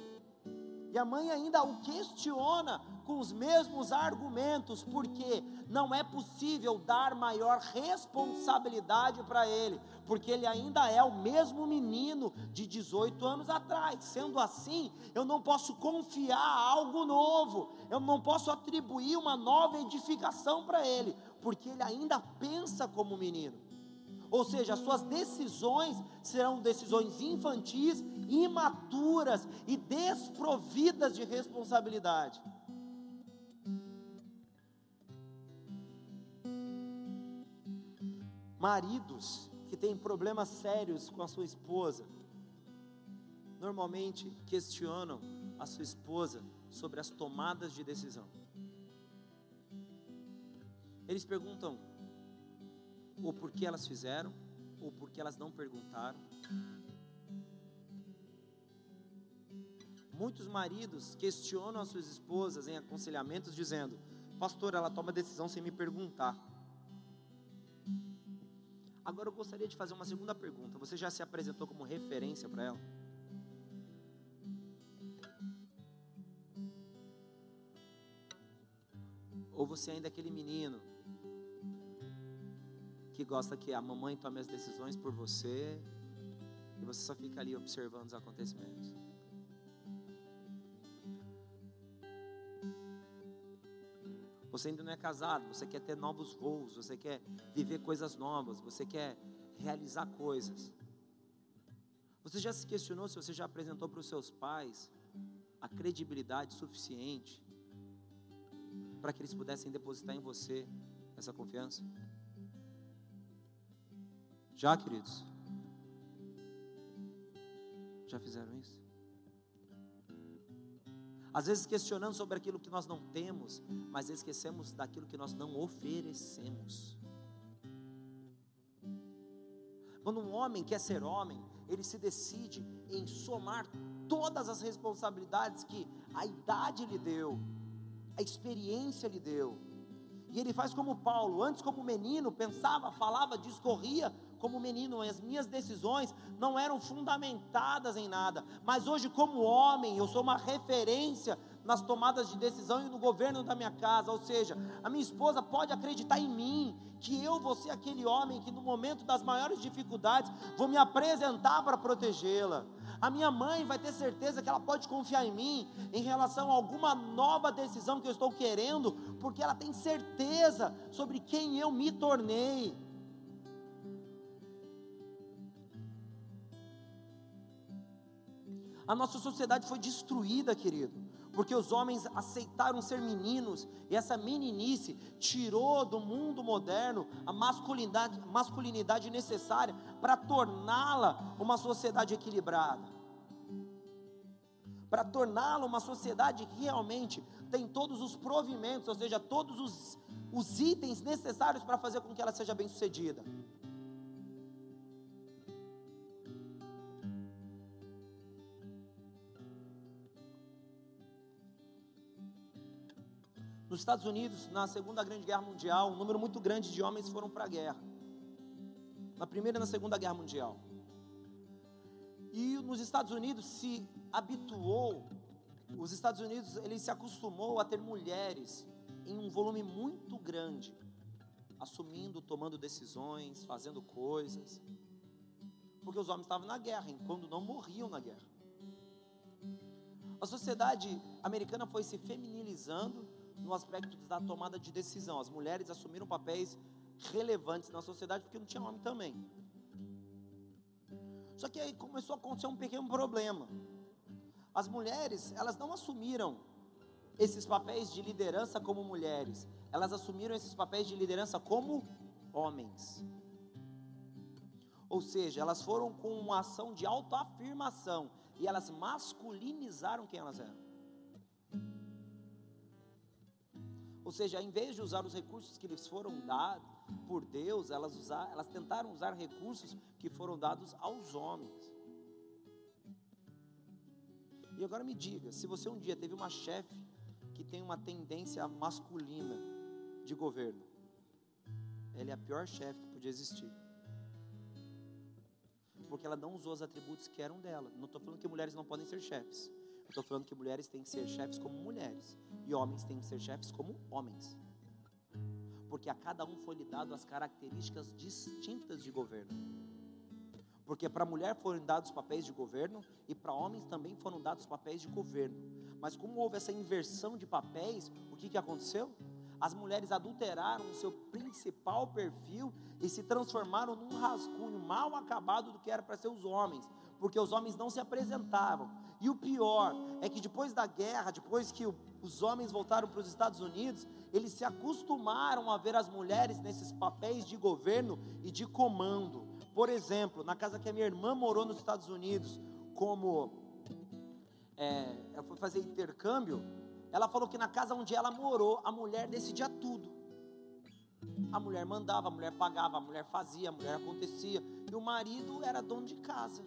E a mãe ainda o questiona com os mesmos argumentos, porque não é possível dar maior responsabilidade para ele, porque ele ainda é o mesmo menino de 18 anos atrás. Sendo assim, eu não posso confiar algo novo, eu não posso atribuir uma nova edificação para ele, porque ele ainda pensa como menino. Ou seja, as suas decisões serão decisões infantis, imaturas e desprovidas de responsabilidade. Maridos que têm problemas sérios com a sua esposa, normalmente questionam a sua esposa sobre as tomadas de decisão. Eles perguntam ou por que elas fizeram, ou por que elas não perguntaram. Muitos maridos questionam as suas esposas em aconselhamentos, dizendo: Pastor, ela toma decisão sem me perguntar. Agora eu gostaria de fazer uma segunda pergunta. Você já se apresentou como referência para ela? Ou você ainda é aquele menino que gosta que a mamãe tome as decisões por você e você só fica ali observando os acontecimentos? Você ainda não é casado, você quer ter novos voos, você quer viver coisas novas, você quer realizar coisas. Você já se questionou se você já apresentou para os seus pais a credibilidade suficiente para que eles pudessem depositar em você essa confiança? Já, queridos? Já fizeram isso? Às vezes questionando sobre aquilo que nós não temos, mas esquecemos daquilo que nós não oferecemos. Quando um homem quer ser homem, ele se decide em somar todas as responsabilidades que a idade lhe deu, a experiência lhe deu. E ele faz como Paulo, antes como menino, pensava, falava, discorria como menino, as minhas decisões não eram fundamentadas em nada, mas hoje, como homem, eu sou uma referência nas tomadas de decisão e no governo da minha casa. Ou seja, a minha esposa pode acreditar em mim, que eu vou ser aquele homem que no momento das maiores dificuldades vou me apresentar para protegê-la. A minha mãe vai ter certeza que ela pode confiar em mim em relação a alguma nova decisão que eu estou querendo, porque ela tem certeza sobre quem eu me tornei. A nossa sociedade foi destruída, querido, porque os homens aceitaram ser meninos, e essa meninice tirou do mundo moderno a masculinidade, masculinidade necessária para torná-la uma sociedade equilibrada. Para torná-la uma sociedade que realmente tem todos os provimentos, ou seja, todos os, os itens necessários para fazer com que ela seja bem sucedida. Nos Estados Unidos, na Segunda Grande Guerra Mundial, um número muito grande de homens foram para a guerra. Na Primeira e na Segunda Guerra Mundial. E nos Estados Unidos se habituou, os Estados Unidos ele se acostumou a ter mulheres em um volume muito grande, assumindo, tomando decisões, fazendo coisas, porque os homens estavam na guerra, enquanto não morriam na guerra. A sociedade americana foi se feminilizando no aspecto da tomada de decisão. As mulheres assumiram papéis relevantes na sociedade porque não tinha homem também. Só que aí começou a acontecer um pequeno problema. As mulheres, elas não assumiram esses papéis de liderança como mulheres, elas assumiram esses papéis de liderança como homens. Ou seja, elas foram com uma ação de autoafirmação e elas masculinizaram quem elas eram. Ou seja, em vez de usar os recursos que lhes foram dados por Deus, elas, usar, elas tentaram usar recursos que foram dados aos homens. E agora me diga, se você um dia teve uma chefe que tem uma tendência masculina de governo, ela é a pior chefe que podia existir porque ela não usou os atributos que eram dela. Não estou falando que mulheres não podem ser chefes. Estou falando que mulheres têm que ser chefes como mulheres e homens têm que ser chefes como homens. Porque a cada um foi lhe dado as características distintas de governo. Porque para mulher foram dados papéis de governo e para homens também foram dados papéis de governo. Mas como houve essa inversão de papéis, o que, que aconteceu? As mulheres adulteraram o seu principal perfil e se transformaram num rascunho mal acabado do que era para ser os homens, porque os homens não se apresentavam. E o pior é que depois da guerra, depois que os homens voltaram para os Estados Unidos, eles se acostumaram a ver as mulheres nesses papéis de governo e de comando. Por exemplo, na casa que a minha irmã morou nos Estados Unidos, como é, ela foi fazer intercâmbio, ela falou que na casa onde ela morou, a mulher decidia tudo. A mulher mandava, a mulher pagava, a mulher fazia, a mulher acontecia. E o marido era dono de casa.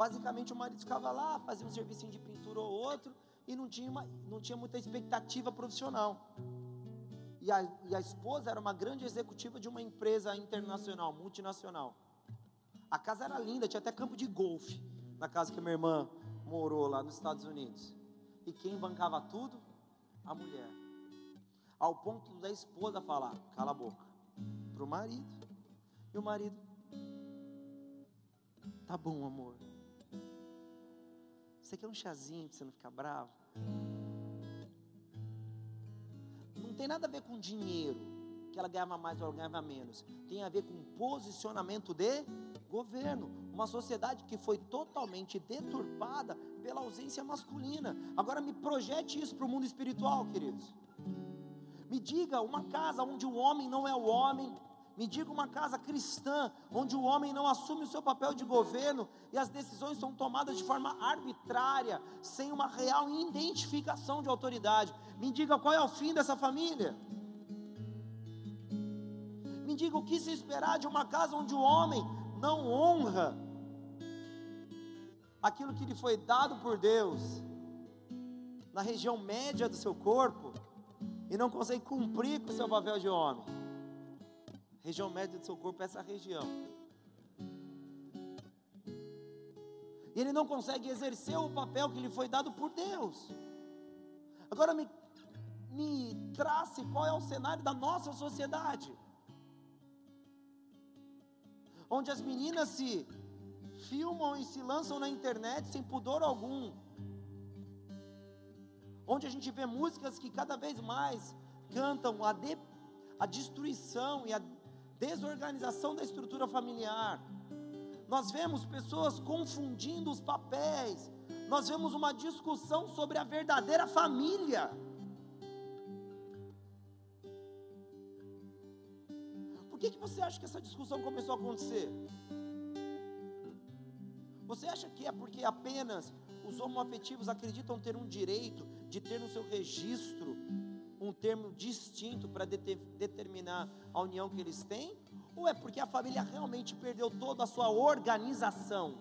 Basicamente, o marido ficava lá, fazia um serviço de pintura ou outro, e não tinha, uma, não tinha muita expectativa profissional. E a, e a esposa era uma grande executiva de uma empresa internacional, multinacional. A casa era linda, tinha até campo de golfe na casa que minha irmã morou lá nos Estados Unidos. E quem bancava tudo? A mulher. Ao ponto da esposa falar: cala a boca. Para o marido. E o marido: tá bom, amor. Você quer um chazinho para você não ficar bravo? Não tem nada a ver com dinheiro, que ela ganhava mais ou ela ganhava menos. Tem a ver com posicionamento de governo. Uma sociedade que foi totalmente deturpada pela ausência masculina. Agora me projete isso para o mundo espiritual, queridos. Me diga uma casa onde o homem não é o homem. Me diga uma casa cristã onde o homem não assume o seu papel de governo e as decisões são tomadas de forma arbitrária, sem uma real identificação de autoridade. Me diga qual é o fim dessa família. Me diga o que se esperar de uma casa onde o homem não honra aquilo que lhe foi dado por Deus na região média do seu corpo e não consegue cumprir com o seu papel de homem. Região média do seu corpo é essa região. E ele não consegue exercer o papel que lhe foi dado por Deus. Agora me, me trace qual é o cenário da nossa sociedade. Onde as meninas se filmam e se lançam na internet sem pudor algum. Onde a gente vê músicas que cada vez mais cantam a, de, a destruição e a desorganização da estrutura familiar. Nós vemos pessoas confundindo os papéis. Nós vemos uma discussão sobre a verdadeira família. Por que, que você acha que essa discussão começou a acontecer? Você acha que é porque apenas os homoafetivos acreditam ter um direito de ter no seu registro um termo distinto para determinar a união que eles têm? Ou é porque a família realmente perdeu toda a sua organização?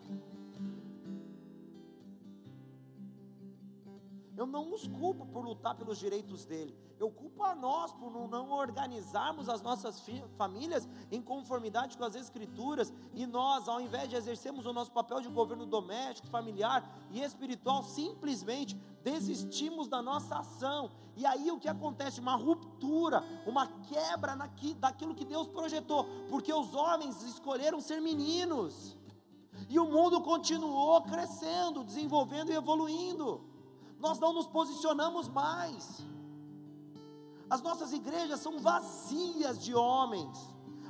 Eu não os culpo por lutar pelos direitos dele. Eu culpo a nós por não organizarmos as nossas famílias em conformidade com as Escrituras e nós, ao invés de exercermos o nosso papel de governo doméstico, familiar e espiritual, simplesmente desistimos da nossa ação. E aí o que acontece? Uma ruptura, uma quebra daquilo que Deus projetou, porque os homens escolheram ser meninos. E o mundo continuou crescendo, desenvolvendo e evoluindo nós não nos posicionamos mais. As nossas igrejas são vazias de homens.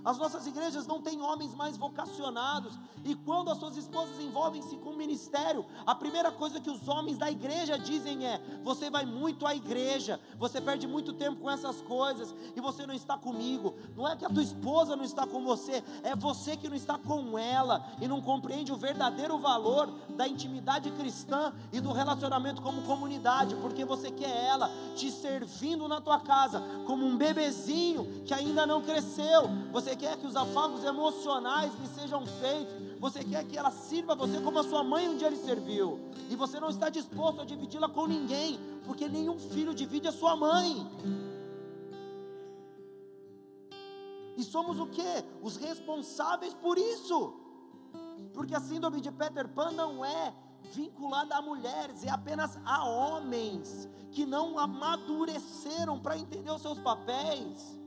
As nossas igrejas não têm homens mais vocacionados, e quando as suas esposas envolvem-se com o ministério, a primeira coisa que os homens da igreja dizem é: você vai muito à igreja, você perde muito tempo com essas coisas, e você não está comigo. Não é que a tua esposa não está com você, é você que não está com ela, e não compreende o verdadeiro valor da intimidade cristã e do relacionamento como comunidade, porque você quer ela te servindo na tua casa, como um bebezinho que ainda não cresceu. Você você quer que os afagos emocionais lhe sejam feitos, você quer que ela sirva você como a sua mãe um dia lhe serviu, e você não está disposto a dividi-la com ninguém, porque nenhum filho divide a sua mãe. E somos o que? Os responsáveis por isso. Porque a síndrome de Peter Pan não é vinculada a mulheres, é apenas a homens que não amadureceram para entender os seus papéis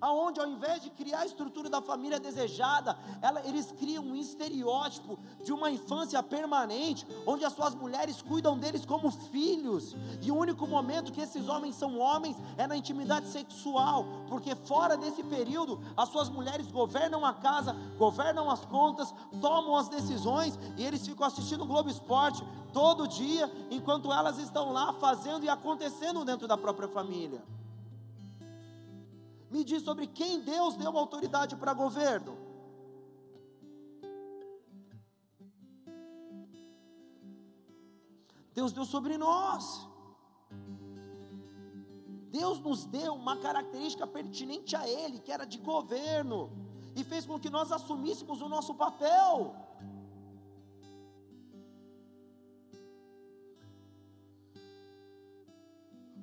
aonde ao invés de criar a estrutura da família desejada, ela, eles criam um estereótipo de uma infância permanente, onde as suas mulheres cuidam deles como filhos, e o único momento que esses homens são homens é na intimidade sexual, porque fora desse período, as suas mulheres governam a casa, governam as contas, tomam as decisões, e eles ficam assistindo o Globo Esporte todo dia, enquanto elas estão lá fazendo e acontecendo dentro da própria família me diz sobre quem Deus deu autoridade para governo. Deus deu sobre nós. Deus nos deu uma característica pertinente a Ele, que era de governo, e fez com que nós assumíssemos o nosso papel.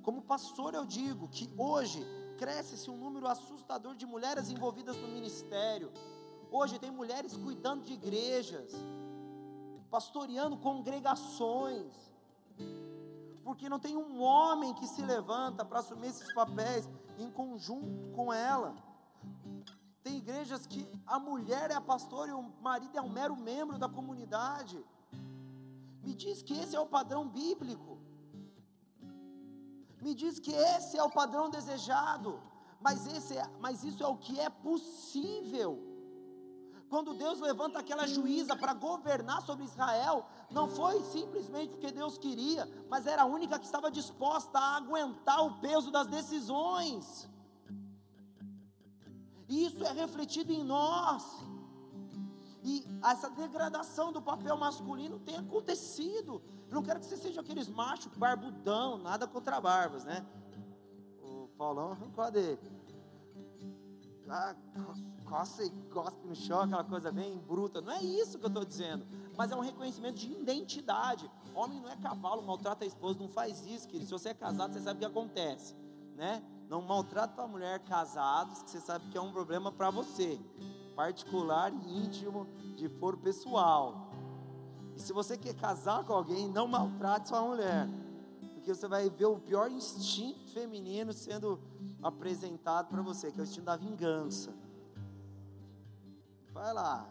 Como pastor, eu digo que hoje cresce-se um número assustador de mulheres envolvidas no ministério. Hoje tem mulheres cuidando de igrejas, pastoreando congregações, porque não tem um homem que se levanta para assumir esses papéis em conjunto com ela. Tem igrejas que a mulher é a pastora e o marido é um mero membro da comunidade. Me diz que esse é o padrão bíblico me diz que esse é o padrão desejado, mas, esse é, mas isso é o que é possível. Quando Deus levanta aquela juíza para governar sobre Israel, não foi simplesmente porque Deus queria, mas era a única que estava disposta a aguentar o peso das decisões. E isso é refletido em nós. E essa degradação do papel masculino tem acontecido. Eu não quero que você seja aqueles machos barbudão, nada contra barbas, né? O Paulão arrancou a dele. Ah, coça e cospe no chão, aquela coisa bem bruta. Não é isso que eu estou dizendo. Mas é um reconhecimento de identidade. Homem não é cavalo, maltrata a esposa, não faz isso, querido. Se você é casado, você sabe o que acontece, né? Não maltrata a mulher casados, que você sabe que é um problema para você particular e íntimo de foro pessoal. E se você quer casar com alguém, não maltrate sua mulher, porque você vai ver o pior instinto feminino sendo apresentado para você, que é o instinto da vingança. Vai lá.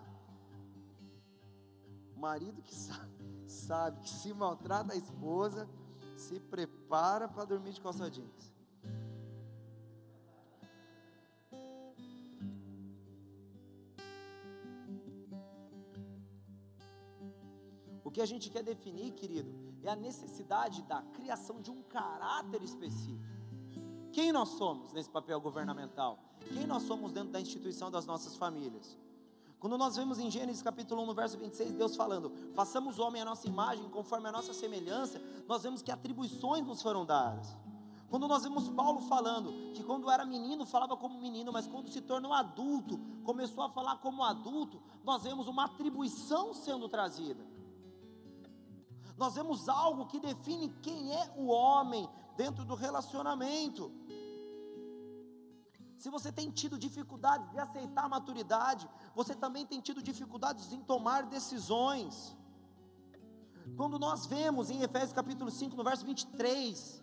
O marido que sabe, sabe que se maltrata a esposa, se prepara para dormir de calça jeans. Que a gente quer definir, querido, é a necessidade da criação de um caráter específico. Quem nós somos nesse papel governamental? Quem nós somos dentro da instituição das nossas famílias? Quando nós vemos em Gênesis capítulo 1, no verso 26, Deus falando: façamos o homem a nossa imagem, conforme a nossa semelhança, nós vemos que atribuições nos foram dadas. Quando nós vemos Paulo falando que quando era menino falava como menino, mas quando se tornou adulto, começou a falar como adulto, nós vemos uma atribuição sendo trazida. Nós vemos algo que define quem é o homem dentro do relacionamento. Se você tem tido dificuldades de aceitar a maturidade, você também tem tido dificuldades em tomar decisões. Quando nós vemos em Efésios capítulo 5, no verso 23,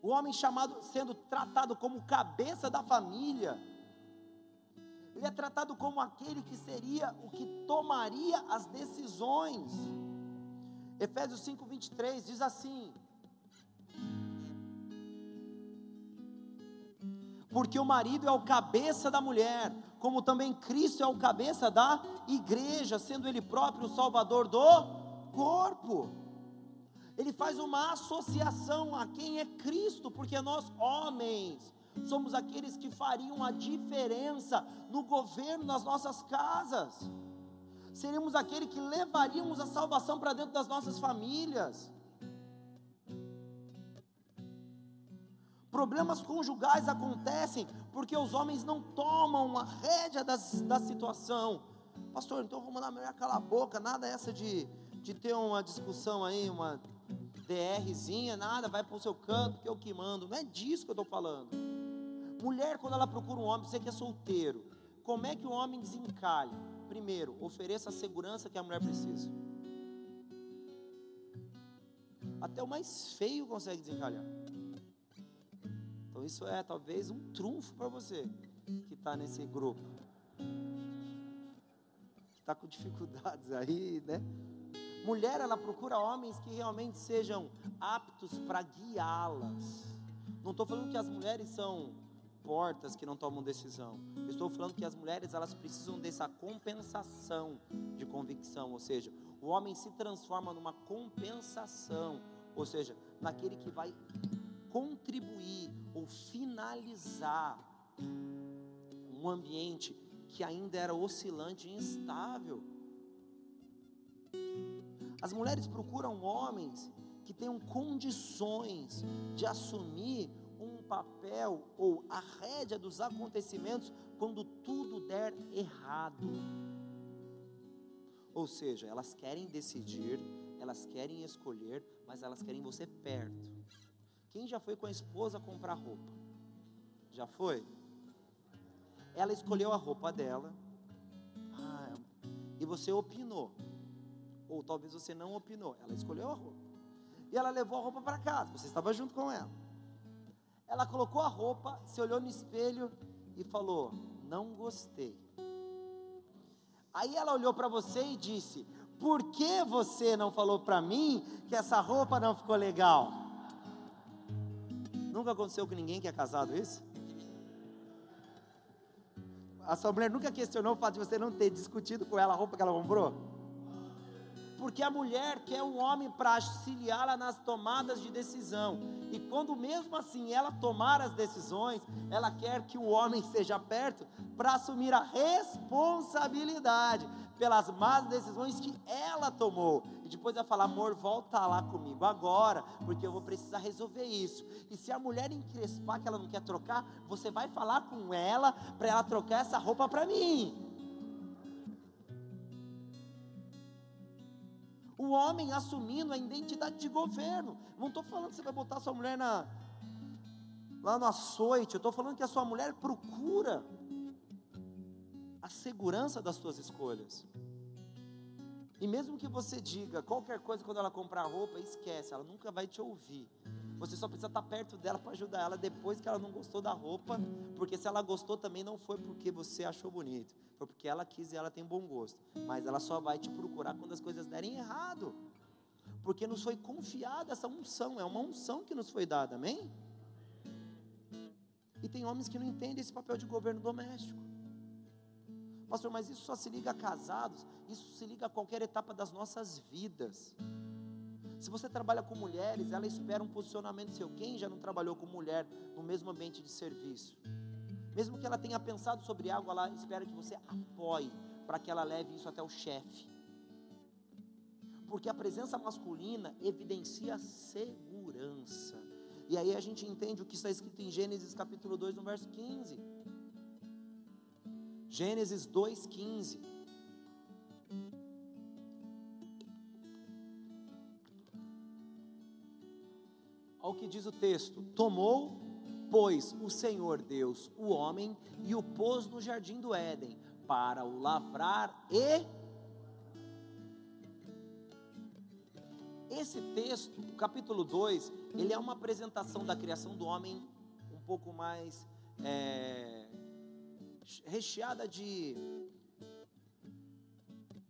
o homem chamado sendo tratado como cabeça da família, ele é tratado como aquele que seria o que tomaria as decisões. Efésios 5, 23 diz assim: Porque o marido é o cabeça da mulher, como também Cristo é o cabeça da igreja, sendo ele próprio o salvador do corpo. Ele faz uma associação a quem é Cristo, porque nós, homens, somos aqueles que fariam a diferença no governo das nossas casas, seríamos aquele que levaríamos a salvação para dentro das nossas famílias. Problemas conjugais acontecem porque os homens não tomam a rédea das, da situação. Pastor, então vou mandar a mulher calar a boca, nada essa de, de ter uma discussão aí, uma DRzinha, nada, vai para o seu canto, que eu que mando. Não é disso que eu estou falando. Mulher, quando ela procura um homem, você que é solteiro, como é que o homem desencalha? Primeiro, ofereça a segurança que a mulher precisa. Até o mais feio consegue desencalhar. Então isso é talvez um trunfo para você que está nesse grupo. Que está com dificuldades aí, né? Mulher, ela procura homens que realmente sejam aptos para guiá-las. Não estou falando que as mulheres são portas que não tomam decisão. Eu estou falando que as mulheres elas precisam dessa compensação de convicção, ou seja, o homem se transforma numa compensação, ou seja, naquele que vai contribuir ou finalizar um ambiente que ainda era oscilante e instável. As mulheres procuram homens que tenham condições de assumir papel ou a rédea dos acontecimentos quando tudo der errado. Ou seja, elas querem decidir, elas querem escolher, mas elas querem você perto. Quem já foi com a esposa comprar roupa? Já foi? Ela escolheu a roupa dela. Ah, e você opinou. Ou talvez você não opinou. Ela escolheu a roupa. E ela levou a roupa para casa. Você estava junto com ela. Ela colocou a roupa, se olhou no espelho e falou: Não gostei. Aí ela olhou para você e disse: Por que você não falou para mim que essa roupa não ficou legal? Nunca aconteceu com ninguém que é casado isso? A sua mulher nunca questionou o fato de você não ter discutido com ela a roupa que ela comprou? Porque a mulher quer um homem para auxiliá-la nas tomadas de decisão. E quando mesmo assim ela tomar as decisões, ela quer que o homem seja perto para assumir a responsabilidade pelas más decisões que ela tomou. E depois vai falar: amor, volta lá comigo agora, porque eu vou precisar resolver isso. E se a mulher encrespar que ela não quer trocar, você vai falar com ela para ela trocar essa roupa para mim. O homem assumindo a identidade de governo. Não estou falando que você vai botar sua mulher na, lá no açoite. Eu estou falando que a sua mulher procura a segurança das suas escolhas. E mesmo que você diga qualquer coisa quando ela comprar roupa, esquece, ela nunca vai te ouvir. Você só precisa estar perto dela para ajudar ela depois que ela não gostou da roupa, porque se ela gostou também não foi porque você achou bonito, foi porque ela quis e ela tem bom gosto. Mas ela só vai te procurar quando as coisas derem errado. Porque nos foi confiada essa unção, é uma unção que nos foi dada, amém? E tem homens que não entendem esse papel de governo doméstico. Pastor, mas isso só se liga a casados, isso se liga a qualquer etapa das nossas vidas. Se você trabalha com mulheres, ela espera um posicionamento seu. Quem já não trabalhou com mulher no mesmo ambiente de serviço? Mesmo que ela tenha pensado sobre algo, ela espera que você apoie para que ela leve isso até o chefe. Porque a presença masculina evidencia segurança. E aí a gente entende o que está escrito em Gênesis capítulo 2, no verso 15. Gênesis 2,15. Ao que diz o texto: Tomou, pois, o Senhor Deus o homem e o pôs no jardim do Éden para o lavrar e. Esse texto, o capítulo 2, ele é uma apresentação da criação do homem um pouco mais é, recheada de,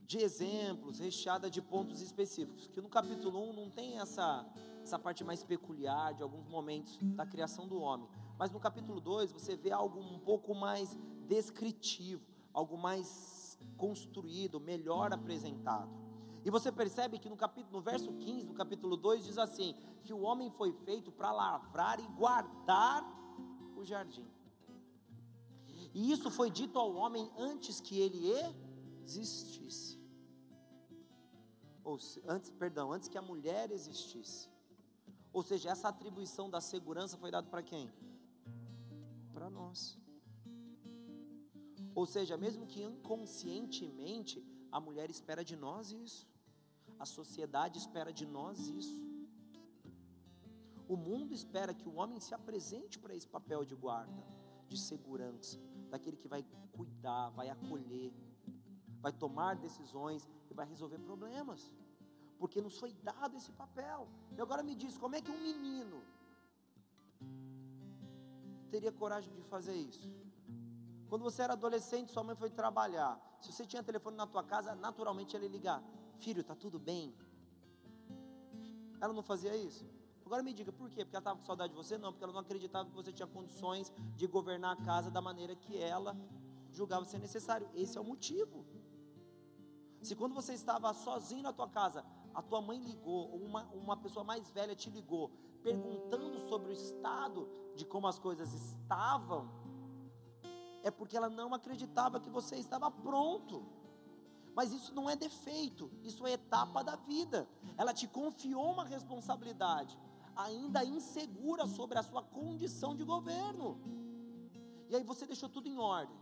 de exemplos, recheada de pontos específicos. Que no capítulo 1 um não tem essa, essa parte mais peculiar de alguns momentos da criação do homem. Mas no capítulo 2 você vê algo um pouco mais descritivo algo mais construído, melhor apresentado. E você percebe que no, capítulo, no verso 15 do capítulo 2 diz assim: que o homem foi feito para lavrar e guardar o jardim. E isso foi dito ao homem antes que ele existisse. Ou antes, perdão, antes que a mulher existisse. Ou seja, essa atribuição da segurança foi dada para quem? Para nós. Ou seja, mesmo que inconscientemente, a mulher espera de nós isso. A sociedade espera de nós isso. O mundo espera que o homem se apresente para esse papel de guarda, de segurança, daquele que vai cuidar, vai acolher, vai tomar decisões e vai resolver problemas. Porque nos foi dado esse papel. E agora me diz, como é que um menino teria coragem de fazer isso? Quando você era adolescente, sua mãe foi trabalhar. Se você tinha telefone na tua casa, naturalmente ela ia ligar: Filho, tá tudo bem? Ela não fazia isso? Agora me diga, por quê? Porque ela estava com saudade de você? Não, porque ela não acreditava que você tinha condições de governar a casa da maneira que ela julgava ser necessário. Esse é o motivo. Se quando você estava sozinho na tua casa, a tua mãe ligou, ou uma, uma pessoa mais velha te ligou, perguntando sobre o estado de como as coisas estavam, é porque ela não acreditava que você estava pronto. Mas isso não é defeito, isso é etapa da vida. Ela te confiou uma responsabilidade, ainda insegura sobre a sua condição de governo. E aí você deixou tudo em ordem.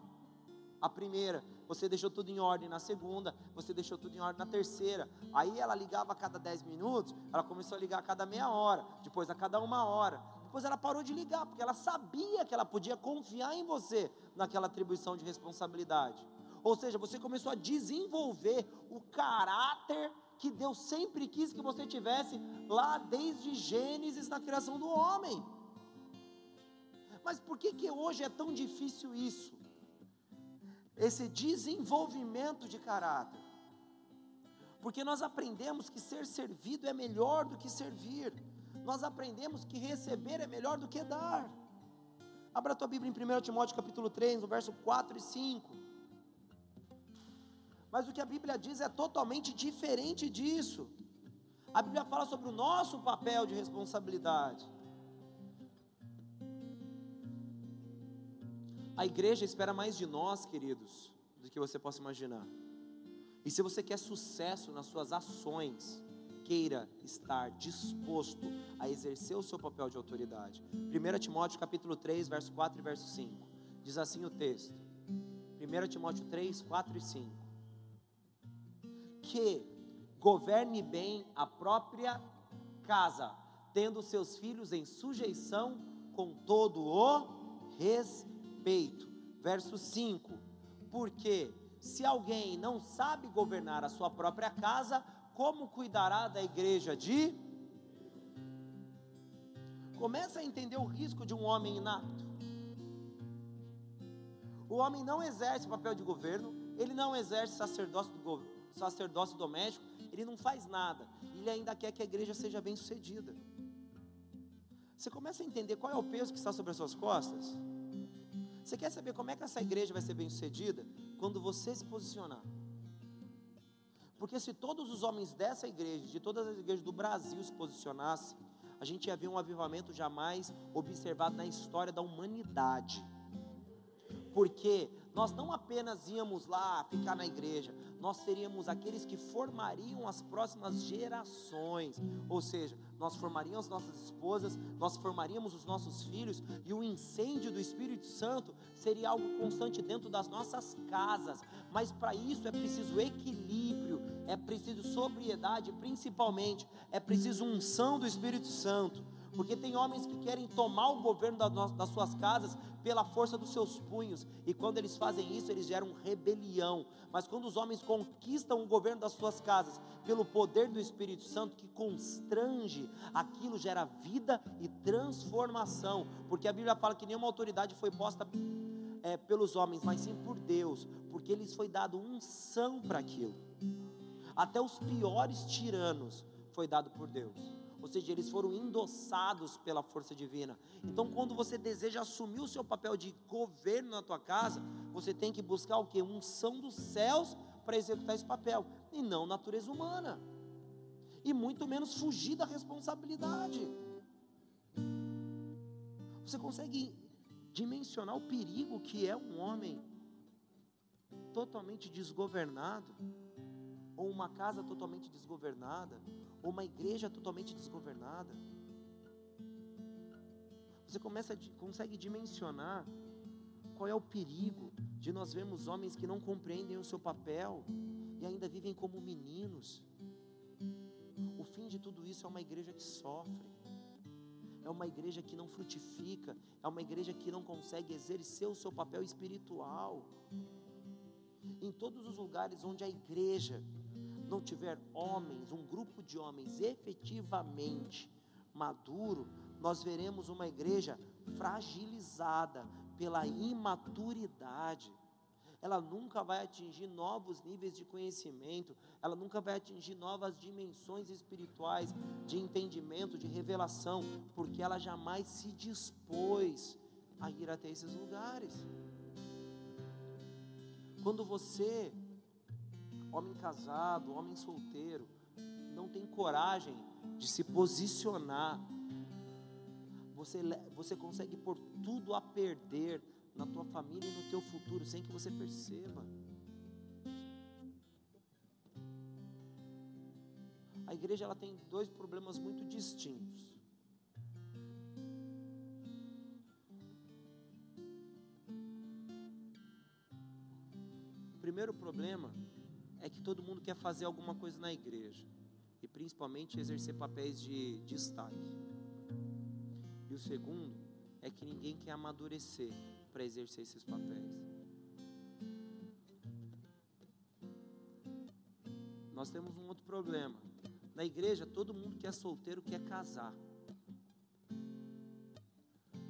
A primeira, você deixou tudo em ordem na segunda, você deixou tudo em ordem na terceira. Aí ela ligava a cada 10 minutos, ela começou a ligar a cada meia hora, depois a cada uma hora. Depois ela parou de ligar, porque ela sabia que ela podia confiar em você naquela atribuição de responsabilidade. Ou seja, você começou a desenvolver o caráter que Deus sempre quis que você tivesse lá desde Gênesis na criação do homem. Mas por que que hoje é tão difícil isso? Esse desenvolvimento de caráter. Porque nós aprendemos que ser servido é melhor do que servir nós aprendemos que receber é melhor do que dar. Abra a tua Bíblia em 1 Timóteo capítulo 3, no verso 4 e 5. Mas o que a Bíblia diz é totalmente diferente disso. A Bíblia fala sobre o nosso papel de responsabilidade. A igreja espera mais de nós, queridos, do que você possa imaginar. E se você quer sucesso nas suas ações, queira estar disposto a exercer o seu papel de autoridade. 1 Timóteo capítulo 3, verso 4 e verso 5. Diz assim o texto. 1 Timóteo 3, 4 e 5. Que governe bem a própria casa, tendo seus filhos em sujeição com todo o respeito. Verso 5. Porque se alguém não sabe governar a sua própria casa, como cuidará da igreja de? Começa a entender o risco de um homem inato. O homem não exerce papel de governo, ele não exerce sacerdócio, do, sacerdócio doméstico, ele não faz nada, ele ainda quer que a igreja seja bem sucedida. Você começa a entender qual é o peso que está sobre as suas costas? Você quer saber como é que essa igreja vai ser bem sucedida? Quando você se posicionar. Porque se todos os homens dessa igreja, de todas as igrejas do Brasil se posicionassem, a gente ia ver um avivamento jamais observado na história da humanidade. Porque nós não apenas íamos lá ficar na igreja, nós seríamos aqueles que formariam as próximas gerações, ou seja, nós formaríamos nossas esposas, nós formaríamos os nossos filhos, e o incêndio do Espírito Santo seria algo constante dentro das nossas casas, mas para isso é preciso equilíbrio, é preciso sobriedade, principalmente, é preciso unção do Espírito Santo, Porque tem homens que querem tomar o governo das suas casas pela força dos seus punhos, e quando eles fazem isso, eles geram rebelião. Mas quando os homens conquistam o governo das suas casas pelo poder do Espírito Santo que constrange, aquilo gera vida e transformação, porque a Bíblia fala que nenhuma autoridade foi posta é, pelos homens, mas sim por Deus, porque lhes foi dado unção para aquilo. Até os piores tiranos foi dado por Deus ou seja, eles foram endossados pela força divina. Então, quando você deseja assumir o seu papel de governo na tua casa, você tem que buscar o que? Unção dos céus para executar esse papel, e não natureza humana, e muito menos fugir da responsabilidade. Você consegue dimensionar o perigo que é um homem totalmente desgovernado, ou uma casa totalmente desgovernada, ou uma igreja totalmente desgovernada. Você começa, consegue dimensionar qual é o perigo de nós vermos homens que não compreendem o seu papel e ainda vivem como meninos. O fim de tudo isso é uma igreja que sofre, é uma igreja que não frutifica, é uma igreja que não consegue exercer o seu papel espiritual. Em todos os lugares onde a igreja não tiver homens, um grupo de homens efetivamente maduro, nós veremos uma igreja fragilizada pela imaturidade. Ela nunca vai atingir novos níveis de conhecimento, ela nunca vai atingir novas dimensões espirituais de entendimento, de revelação, porque ela jamais se dispôs a ir até esses lugares. Quando você homem casado, homem solteiro, não tem coragem de se posicionar, você, você consegue pôr tudo a perder na tua família e no teu futuro, sem que você perceba. A igreja ela tem dois problemas muito distintos. O primeiro problema é que todo mundo quer fazer alguma coisa na igreja e principalmente exercer papéis de destaque. E o segundo é que ninguém quer amadurecer para exercer esses papéis. Nós temos um outro problema. Na igreja, todo mundo que é solteiro quer casar.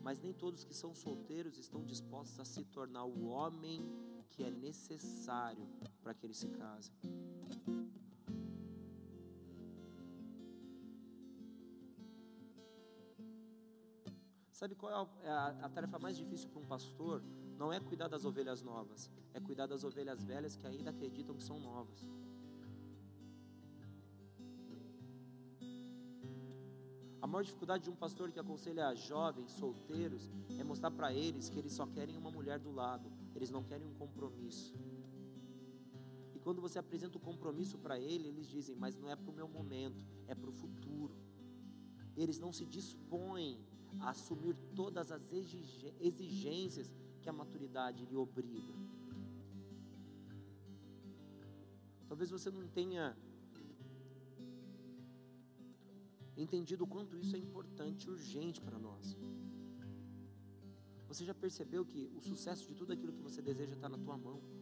Mas nem todos que são solteiros estão dispostos a se tornar o homem que é necessário para que ele se case. Sabe qual é a, a, a tarefa mais difícil para um pastor? Não é cuidar das ovelhas novas, é cuidar das ovelhas velhas que ainda acreditam que são novas. A maior dificuldade de um pastor que aconselha jovens, solteiros, é mostrar para eles que eles só querem uma mulher do lado, eles não querem um compromisso. E quando você apresenta o compromisso para ele, eles dizem: Mas não é para o meu momento, é para o futuro. Eles não se dispõem a assumir todas as exigências que a maturidade lhe obriga. Talvez você não tenha entendido o quanto isso é importante, urgente para nós. Você já percebeu que o sucesso de tudo aquilo que você deseja está na tua mão?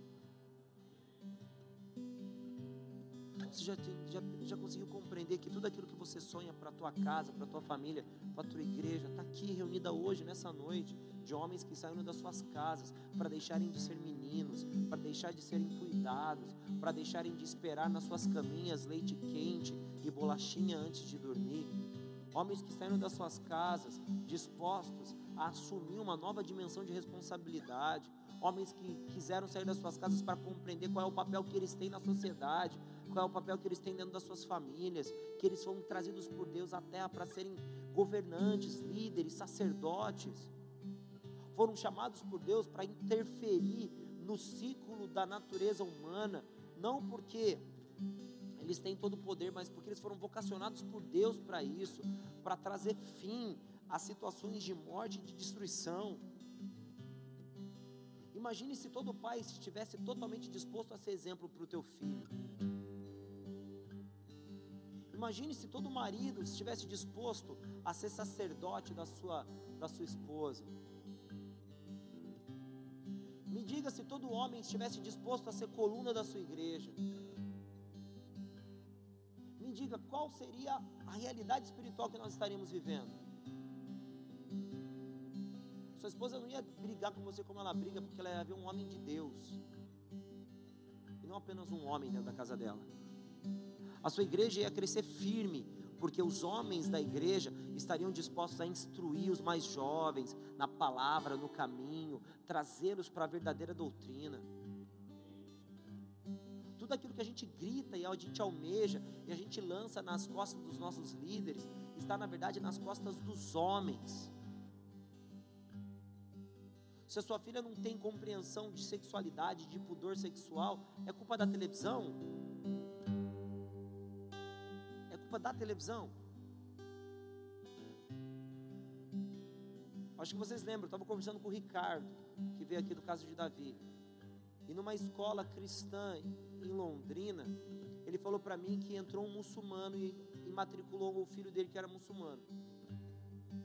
Você já, já, já conseguiu compreender que tudo aquilo que você sonha para a tua casa, para a tua família, para a tua igreja, está aqui reunida hoje, nessa noite, de homens que saíram das suas casas para deixarem de ser meninos, para deixar de serem cuidados, para deixarem de esperar nas suas caminhas leite quente e bolachinha antes de dormir. Homens que saíram das suas casas dispostos a assumir uma nova dimensão de responsabilidade. Homens que quiseram sair das suas casas para compreender qual é o papel que eles têm na sociedade, qual é o papel que eles têm dentro das suas famílias, que eles foram trazidos por Deus à terra para serem governantes, líderes, sacerdotes. Foram chamados por Deus para interferir no ciclo da natureza humana, não porque eles têm todo o poder, mas porque eles foram vocacionados por Deus para isso, para trazer fim a situações de morte e de destruição. Imagine se todo pai estivesse totalmente disposto a ser exemplo para o teu filho. Imagine se todo marido estivesse disposto a ser sacerdote da sua, da sua esposa. Me diga se todo homem estivesse disposto a ser coluna da sua igreja. Me diga qual seria a realidade espiritual que nós estaríamos vivendo. Sua esposa não ia brigar com você como ela briga, porque ela ia ver um homem de Deus. E não apenas um homem dentro da casa dela. A sua igreja ia crescer firme, porque os homens da igreja estariam dispostos a instruir os mais jovens na palavra, no caminho, trazê-los para a verdadeira doutrina. Tudo aquilo que a gente grita e a gente almeja e a gente lança nas costas dos nossos líderes, está na verdade nas costas dos homens. Se a sua filha não tem compreensão de sexualidade, de pudor sexual, é culpa da televisão? Culpa da televisão. Acho que vocês lembram, eu estava conversando com o Ricardo, que veio aqui do caso de Davi. E numa escola cristã em Londrina, ele falou para mim que entrou um muçulmano e, e matriculou o filho dele que era muçulmano.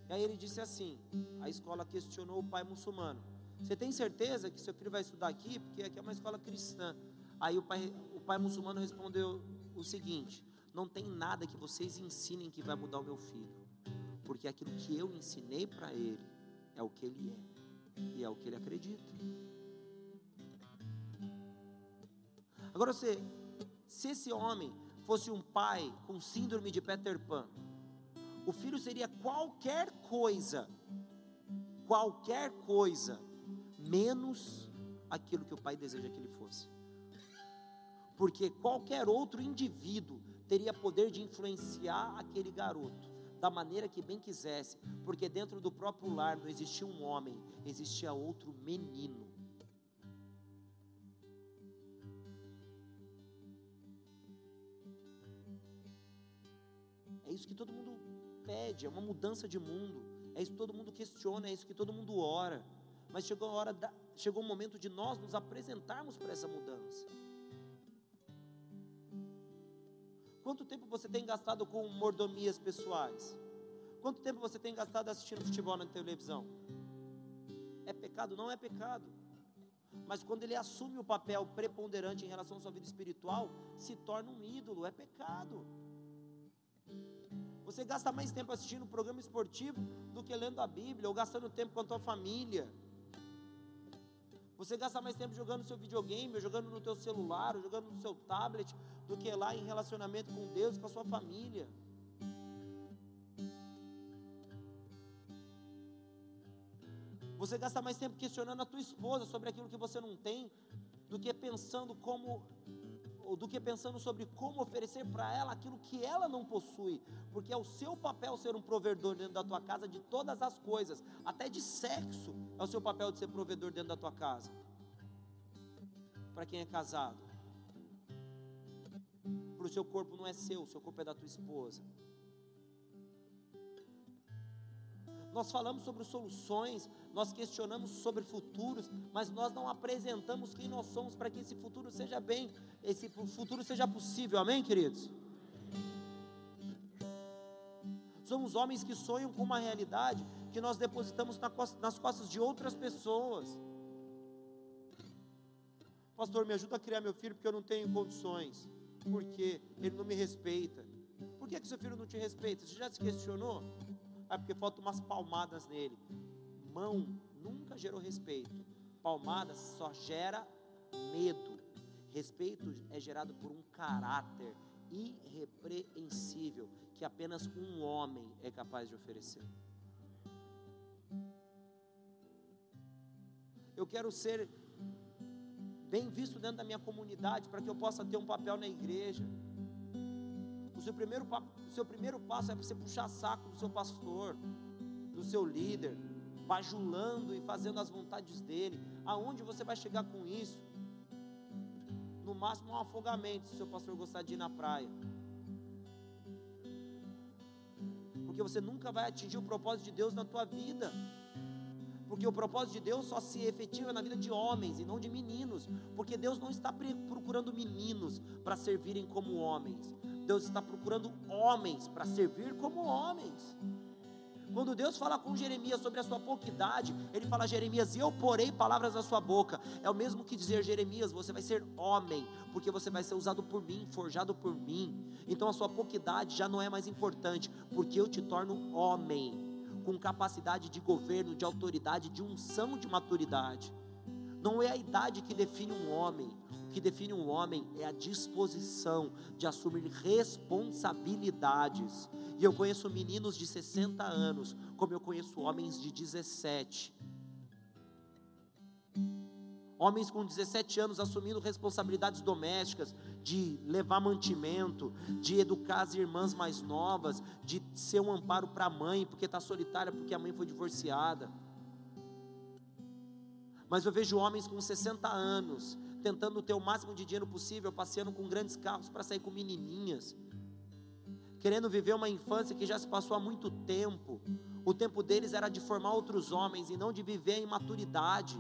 E aí ele disse assim: a escola questionou o pai muçulmano. Você tem certeza que seu filho vai estudar aqui? Porque aqui é uma escola cristã. Aí o pai, o pai muçulmano respondeu o seguinte: não tem nada que vocês ensinem que vai mudar o meu filho, porque aquilo que eu ensinei para ele é o que ele é e é o que ele acredita. Agora você, se esse homem fosse um pai com síndrome de Peter Pan, o filho seria qualquer coisa, qualquer coisa, menos aquilo que o pai deseja que ele fosse. Porque qualquer outro indivíduo teria poder de influenciar aquele garoto da maneira que bem quisesse, porque dentro do próprio lar não existia um homem, existia outro menino. É isso que todo mundo pede, é uma mudança de mundo. É isso que todo mundo questiona, é isso que todo mundo ora. Mas chegou a hora, da, chegou o momento de nós nos apresentarmos para essa mudança. Quanto tempo você tem gastado com mordomias pessoais? Quanto tempo você tem gastado assistindo futebol na televisão? É pecado? Não é pecado. Mas quando ele assume o papel preponderante em relação à sua vida espiritual, se torna um ídolo, é pecado. Você gasta mais tempo assistindo um programa esportivo do que lendo a Bíblia, ou gastando tempo com a tua família. Você gasta mais tempo jogando no seu videogame, jogando no teu celular, jogando no seu tablet, do que lá em relacionamento com Deus, com a sua família. Você gasta mais tempo questionando a tua esposa sobre aquilo que você não tem, do que pensando como do que pensando sobre como oferecer para ela aquilo que ela não possui, porque é o seu papel ser um provedor dentro da tua casa de todas as coisas, até de sexo, é o seu papel de ser provedor dentro da tua casa. Para quem é casado, para o seu corpo não é seu, o seu corpo é da tua esposa. Nós falamos sobre soluções, nós questionamos sobre futuros, mas nós não apresentamos quem nós somos para que esse futuro seja bem, esse futuro seja possível, amém, queridos? Somos homens que sonham com uma realidade que nós depositamos nas costas de outras pessoas. Pastor, me ajuda a criar meu filho porque eu não tenho condições. Porque ele não me respeita. Por que, que seu filho não te respeita? Você já se questionou? Ah, porque falta umas palmadas nele. Mão nunca gerou respeito. Palmadas só gera medo. Respeito é gerado por um caráter irrepreensível que apenas um homem é capaz de oferecer. Eu quero ser bem visto dentro da minha comunidade, para que eu possa ter um papel na igreja. O seu primeiro, o seu primeiro passo é você puxar saco do seu pastor, do seu líder, bajulando e fazendo as vontades dele. Aonde você vai chegar com isso? No máximo um afogamento, se o seu pastor gostar de ir na praia. Porque você nunca vai atingir o propósito de Deus na tua vida. Porque o propósito de Deus só se efetiva na vida de homens e não de meninos. Porque Deus não está procurando meninos para servirem como homens, Deus está procurando homens para servir como homens. Quando Deus fala com Jeremias sobre a sua pouca idade, ele fala: Jeremias, eu porei palavras na sua boca. É o mesmo que dizer, Jeremias, você vai ser homem, porque você vai ser usado por mim, forjado por mim. Então a sua pouca idade já não é mais importante, porque eu te torno homem, com capacidade de governo, de autoridade, de unção, de maturidade. Não é a idade que define um homem, que define um homem é a disposição de assumir responsabilidades. E eu conheço meninos de 60 anos, como eu conheço homens de 17. Homens com 17 anos assumindo responsabilidades domésticas, de levar mantimento, de educar as irmãs mais novas, de ser um amparo para a mãe, porque está solitária, porque a mãe foi divorciada. Mas eu vejo homens com 60 anos tentando ter o máximo de dinheiro possível, passeando com grandes carros para sair com menininhas, querendo viver uma infância que já se passou há muito tempo. O tempo deles era de formar outros homens e não de viver em maturidade.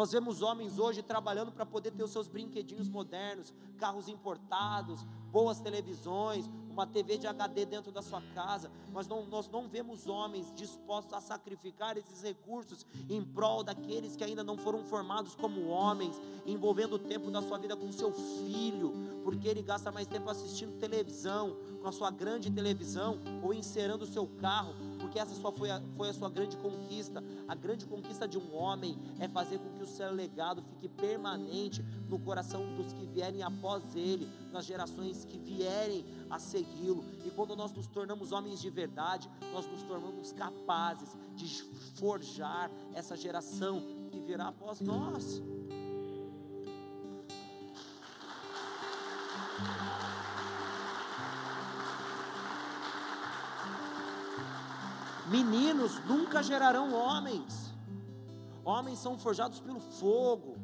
Nós vemos homens hoje trabalhando para poder ter os seus brinquedinhos modernos, carros importados, boas televisões, uma TV de HD dentro da sua casa, mas não, nós não vemos homens dispostos a sacrificar esses recursos em prol daqueles que ainda não foram formados como homens, envolvendo o tempo da sua vida com seu filho, porque ele gasta mais tempo assistindo televisão, com a sua grande televisão, ou encerando o seu carro, porque essa só foi a, foi a sua grande conquista. A grande conquista de um homem é fazer com que o seu legado fique permanente no coração dos que vierem após ele, nas gerações que vierem a segui-lo. E quando nós nos tornamos homens de verdade, nós nos tornamos capazes de forjar essa geração que virá após nós. Meninos nunca gerarão homens. Homens são forjados pelo fogo,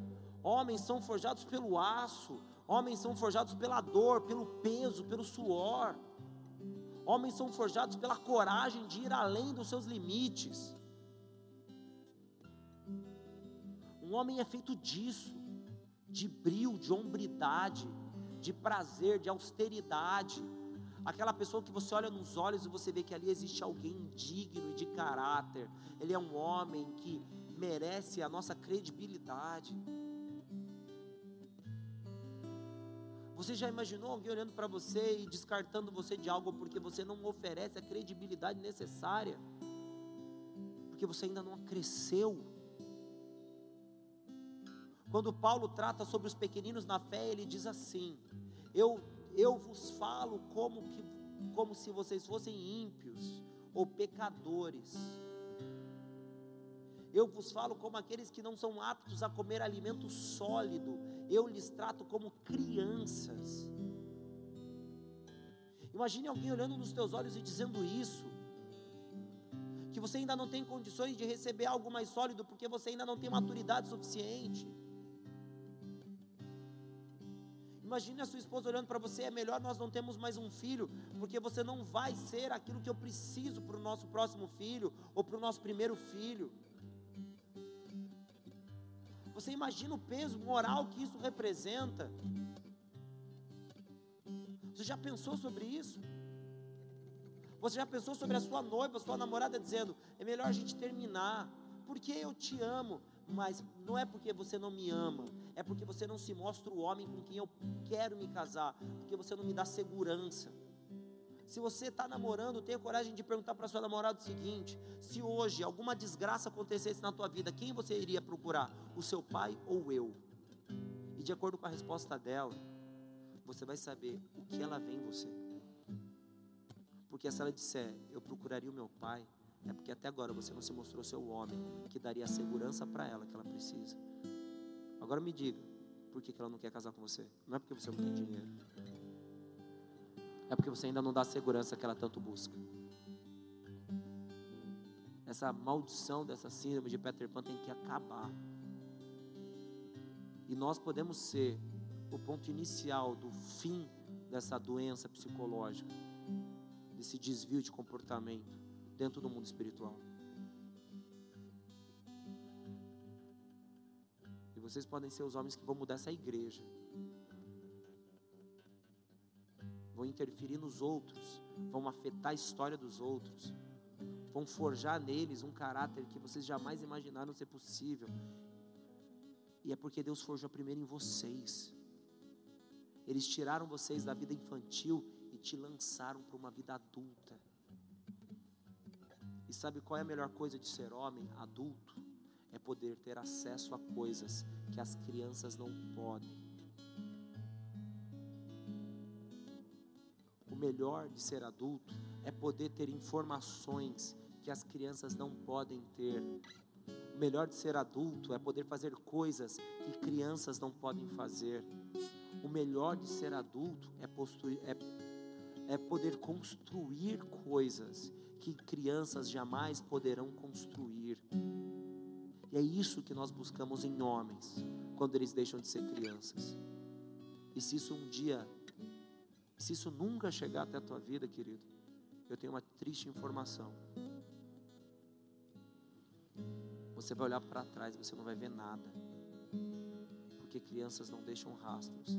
homens são forjados pelo aço, homens são forjados pela dor, pelo peso, pelo suor. Homens são forjados pela coragem de ir além dos seus limites. Um homem é feito disso, de brilho, de hombridade, de prazer, de austeridade aquela pessoa que você olha nos olhos e você vê que ali existe alguém digno e de caráter, ele é um homem que merece a nossa credibilidade. Você já imaginou alguém olhando para você e descartando você de algo porque você não oferece a credibilidade necessária? Porque você ainda não cresceu. Quando Paulo trata sobre os pequeninos na fé, ele diz assim: Eu eu vos falo como, que, como se vocês fossem ímpios ou pecadores. Eu vos falo como aqueles que não são aptos a comer alimento sólido. Eu lhes trato como crianças. Imagine alguém olhando nos teus olhos e dizendo isso. Que você ainda não tem condições de receber algo mais sólido porque você ainda não tem maturidade suficiente. Imagine a sua esposa olhando para você, é melhor nós não temos mais um filho, porque você não vai ser aquilo que eu preciso para o nosso próximo filho ou para o nosso primeiro filho. Você imagina o peso moral que isso representa? Você já pensou sobre isso? Você já pensou sobre a sua noiva, sua namorada dizendo: é melhor a gente terminar, porque eu te amo, mas não é porque você não me ama, é porque você não se mostra o homem com quem eu quero me casar, porque você não me dá segurança. Se você está namorando, tenha coragem de perguntar para sua namorada o seguinte: se hoje alguma desgraça acontecesse na tua vida, quem você iria procurar? O seu pai ou eu? E de acordo com a resposta dela, você vai saber o que ela vê em você. Porque se ela disser, eu procuraria o meu pai, é porque até agora você não se mostrou seu homem que daria a segurança para ela que ela precisa. Agora me diga, por que, ela não quer casar com você? Não é porque você não tem dinheiro. É porque você ainda não dá a segurança que ela tanto busca. Essa maldição dessa síndrome de Peter Pan tem que acabar. E nós podemos ser o ponto inicial do fim dessa doença psicológica, desse desvio de comportamento dentro do mundo espiritual. Vocês podem ser os homens que vão mudar essa igreja. vão interferir nos outros, vão afetar a história dos outros, vão forjar neles um caráter que vocês jamais imaginaram ser possível. E é porque Deus forjou primeiro em vocês. Eles tiraram vocês da vida infantil e te lançaram para uma vida adulta. E sabe qual é a melhor coisa de ser homem adulto? É poder ter acesso a coisas que as crianças não podem. O melhor de ser adulto é poder ter informações que as crianças não podem ter. O melhor de ser adulto é poder fazer coisas que crianças não podem fazer. O melhor de ser adulto é, é, é poder construir coisas que crianças jamais poderão construir. É isso que nós buscamos em homens, quando eles deixam de ser crianças. E se isso um dia se isso nunca chegar até a tua vida, querido, eu tenho uma triste informação. Você vai olhar para trás e você não vai ver nada. Porque crianças não deixam rastros.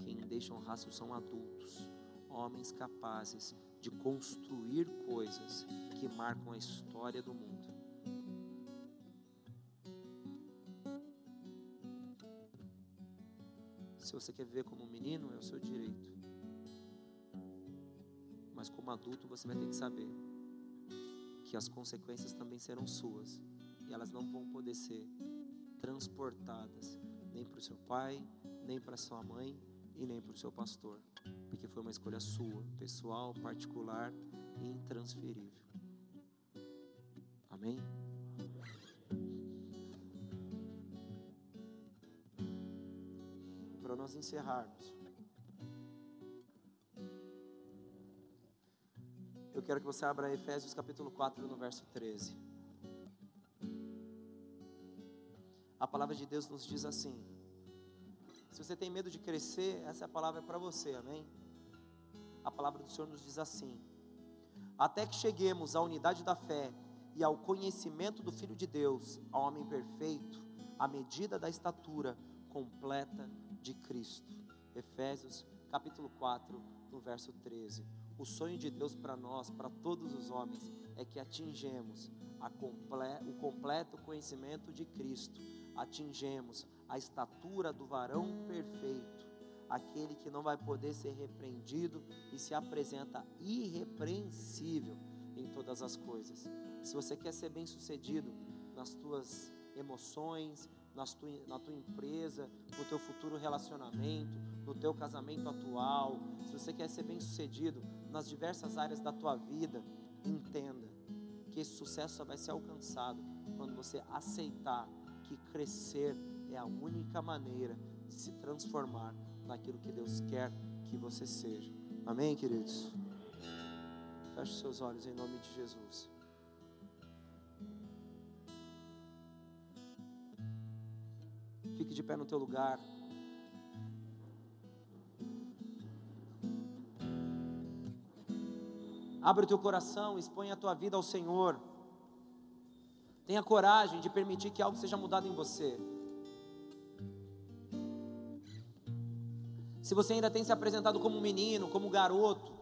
Quem deixam rastros são adultos, homens capazes de construir coisas que marcam a história do mundo. Você quer viver como um menino, é o seu direito mas como adulto você vai ter que saber que as consequências também serão suas e elas não vão poder ser transportadas nem para o seu pai, nem para sua mãe e nem para o seu pastor, porque foi uma escolha sua, pessoal, particular e intransferível. Amém? Nós encerrarmos, eu quero que você abra Efésios capítulo 4, no verso 13. A palavra de Deus nos diz assim: se você tem medo de crescer, essa palavra é para você, amém? A palavra do Senhor nos diz assim: até que cheguemos à unidade da fé e ao conhecimento do Filho de Deus, ao homem perfeito, à medida da estatura completa de Cristo. Efésios capítulo 4, no verso 13. O sonho de Deus para nós, para todos os homens, é que atingemos comple o completo conhecimento de Cristo, atingemos a estatura do varão perfeito, aquele que não vai poder ser repreendido e se apresenta irrepreensível em todas as coisas. Se você quer ser bem-sucedido nas tuas emoções, nas na tua empresa, no teu futuro relacionamento, no teu casamento atual, se você quer ser bem-sucedido, nas diversas áreas da tua vida, entenda que esse sucesso só vai ser alcançado quando você aceitar que crescer é a única maneira de se transformar naquilo que Deus quer que você seja. Amém, queridos? Feche seus olhos em nome de Jesus. De pé no teu lugar. Abre o teu coração, expõe a tua vida ao Senhor. Tenha coragem de permitir que algo seja mudado em você. Se você ainda tem se apresentado como menino, como garoto,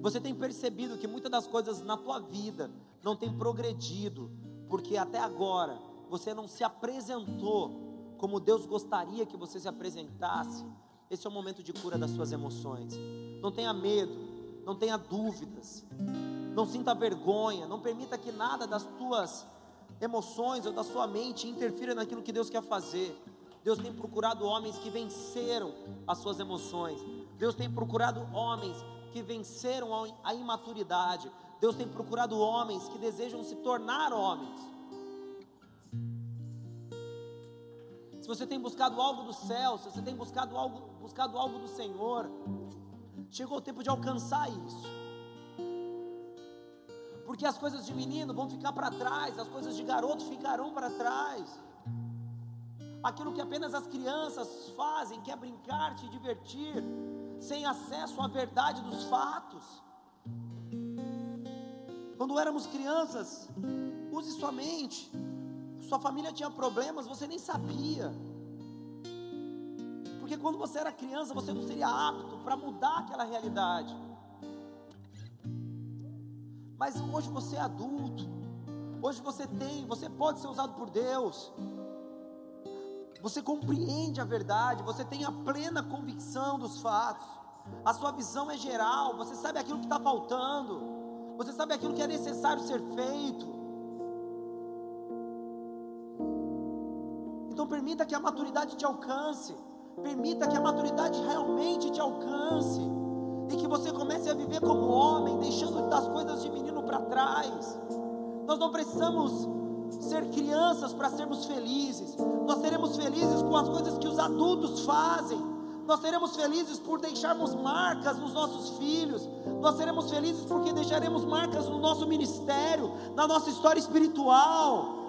você tem percebido que muitas das coisas na tua vida não tem progredido, porque até agora você não se apresentou como Deus gostaria que você se apresentasse. Esse é o momento de cura das suas emoções. Não tenha medo, não tenha dúvidas, não sinta vergonha, não permita que nada das tuas emoções ou da sua mente interfira naquilo que Deus quer fazer. Deus tem procurado homens que venceram as suas emoções. Deus tem procurado homens que venceram a imaturidade. Deus tem procurado homens que desejam se tornar homens. Você tem buscado algo do céu, se você tem buscado algo, buscado algo do Senhor, Chegou o tempo de alcançar isso. Porque as coisas de menino vão ficar para trás, as coisas de garoto ficarão para trás. Aquilo que apenas as crianças fazem, que é brincar, se divertir, sem acesso à verdade dos fatos. Quando éramos crianças, use sua mente. Sua família tinha problemas, você nem sabia Porque quando você era criança, você não seria apto para mudar aquela realidade. Mas hoje você é adulto. Hoje você tem, você pode ser usado por Deus. Você compreende a verdade, você tem a plena convicção dos fatos. A sua visão é geral, você sabe aquilo que está faltando. Você sabe aquilo que é necessário ser feito. Então permita que a maturidade te alcance. Permita que a maturidade realmente te alcance. E que você comece a viver como homem, deixando das coisas de menino para trás. Nós não precisamos ser crianças para sermos felizes. Nós seremos felizes com as coisas que os adultos fazem. Nós seremos felizes por deixarmos marcas nos nossos filhos. Nós seremos felizes porque deixaremos marcas no nosso ministério, na nossa história espiritual.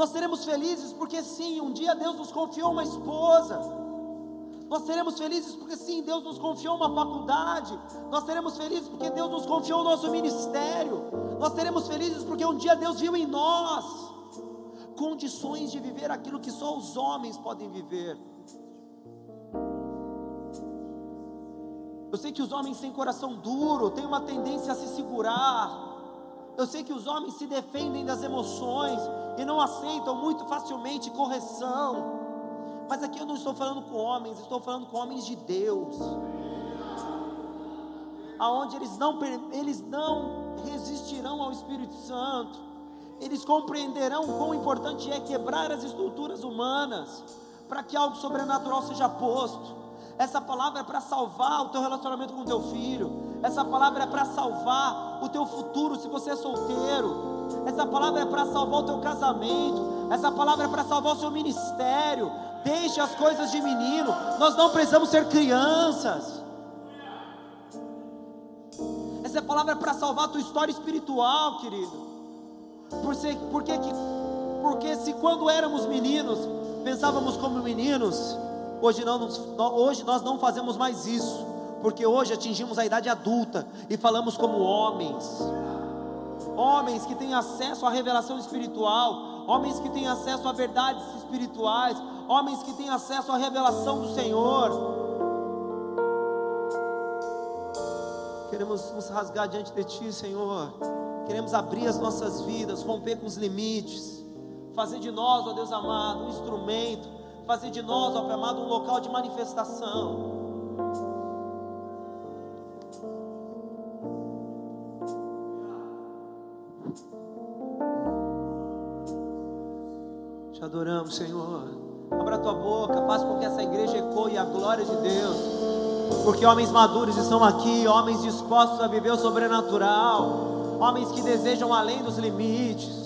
Nós seremos felizes porque sim, um dia Deus nos confiou uma esposa. Nós seremos felizes porque sim, Deus nos confiou uma faculdade. Nós seremos felizes porque Deus nos confiou o nosso ministério. Nós seremos felizes porque um dia Deus viu em nós condições de viver aquilo que só os homens podem viver. Eu sei que os homens têm coração duro, têm uma tendência a se segurar. Eu sei que os homens se defendem das emoções e não aceitam muito facilmente correção. Mas aqui eu não estou falando com homens, estou falando com homens de Deus. Aonde eles não eles não resistirão ao Espírito Santo. Eles compreenderão quão importante é quebrar as estruturas humanas para que algo sobrenatural seja posto. Essa palavra é para salvar o teu relacionamento com o teu filho. Essa palavra é para salvar o teu futuro se você é solteiro. Essa palavra é para salvar o teu casamento. Essa palavra é para salvar o seu ministério. Deixe as coisas de menino. Nós não precisamos ser crianças. Essa palavra é para salvar a tua história espiritual, querido. Porque, porque, porque se quando éramos meninos pensávamos como meninos, hoje, não, hoje nós não fazemos mais isso porque hoje atingimos a idade adulta e falamos como homens. Homens que têm acesso à revelação espiritual, homens que têm acesso a verdades espirituais, homens que têm acesso à revelação do Senhor. Queremos nos rasgar diante de Ti, Senhor. Queremos abrir as nossas vidas, romper com os limites, fazer de nós, ó Deus amado, um instrumento, fazer de nós, ó Pai amado, um local de manifestação. Te adoramos, Senhor. Abra tua boca, faz com que essa igreja ecoe a glória de Deus. Porque homens maduros estão aqui, homens dispostos a viver o sobrenatural, homens que desejam além dos limites.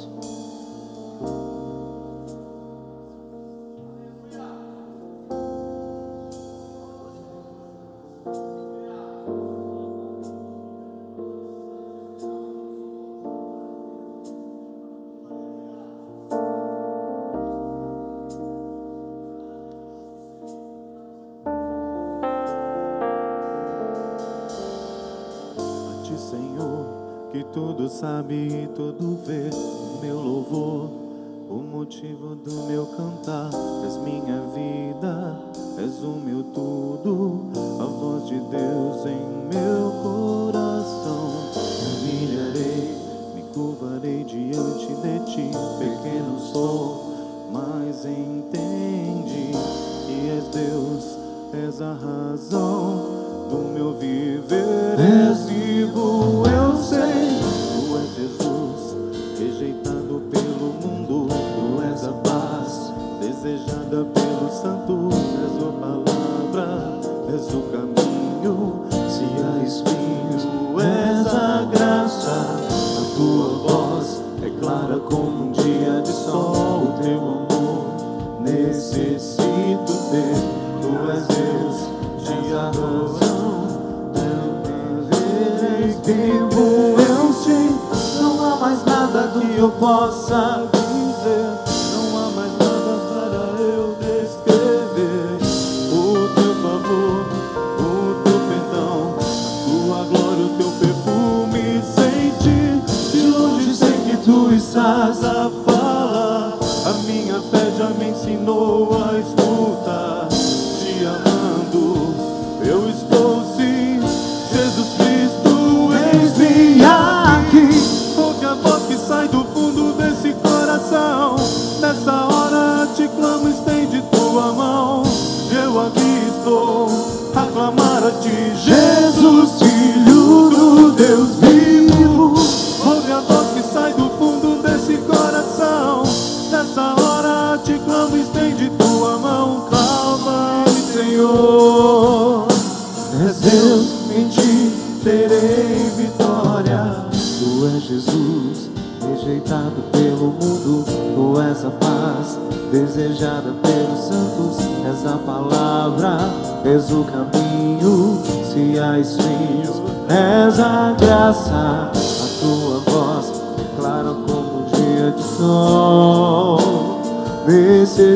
Sabe e tudo vê meu louvor, o motivo do meu cantar. És minha vida, és o meu tudo, a voz de Deus em meu coração. Humilharei, me curvarei diante de ti, pequeno sou, mas entende que és Deus, és a razão do meu viver.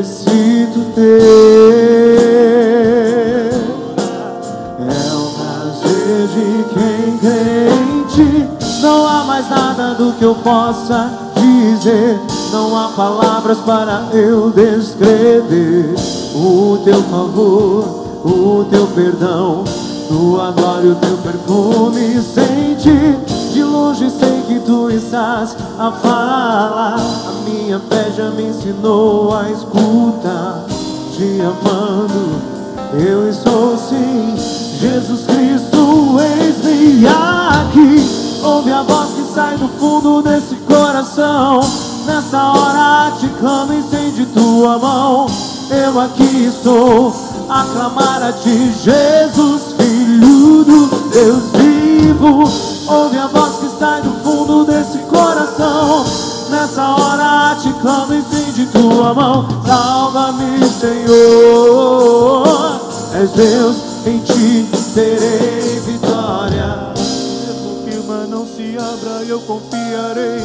Necessito ter. É o prazer de quem crê em ti. Não há mais nada do que eu possa dizer. Não há palavras para eu descrever o teu favor, o teu perdão, tua glória, o teu perfume. Sente de longe, sei que tu estás a falar. A minha fé já me ensinou a escutar, te amando. Eu estou sim, Jesus Cristo, eis-me aqui. Ouve a voz que sai do fundo desse coração. Nessa hora te clamo, estende tua mão. Eu aqui estou a clamar a ti, Jesus, Filho do Deus vivo. Ouve a voz que sai do fundo desse coração. Nessa hora te clamo, estende tua mão. Salva-me, Senhor. És Deus, em ti terei vitória. Mesmo que o mar não se abra, eu confiarei.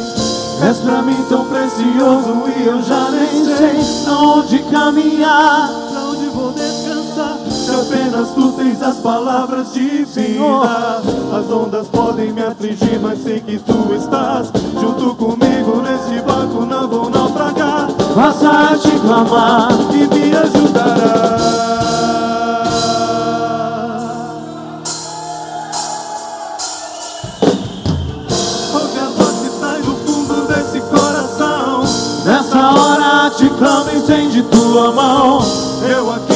És pra mim tão precioso e eu já nem sei aonde caminhar, pra onde vou descansar. Apenas tu tens as palavras de vida, as ondas podem me afligir, mas sei que tu estás junto comigo nesse barco, não vou naufragar. Faça te clamar e me ajudará. Ouve a voz que sai do fundo desse coração. Nessa hora te clamo, estende tua mão. Eu aqui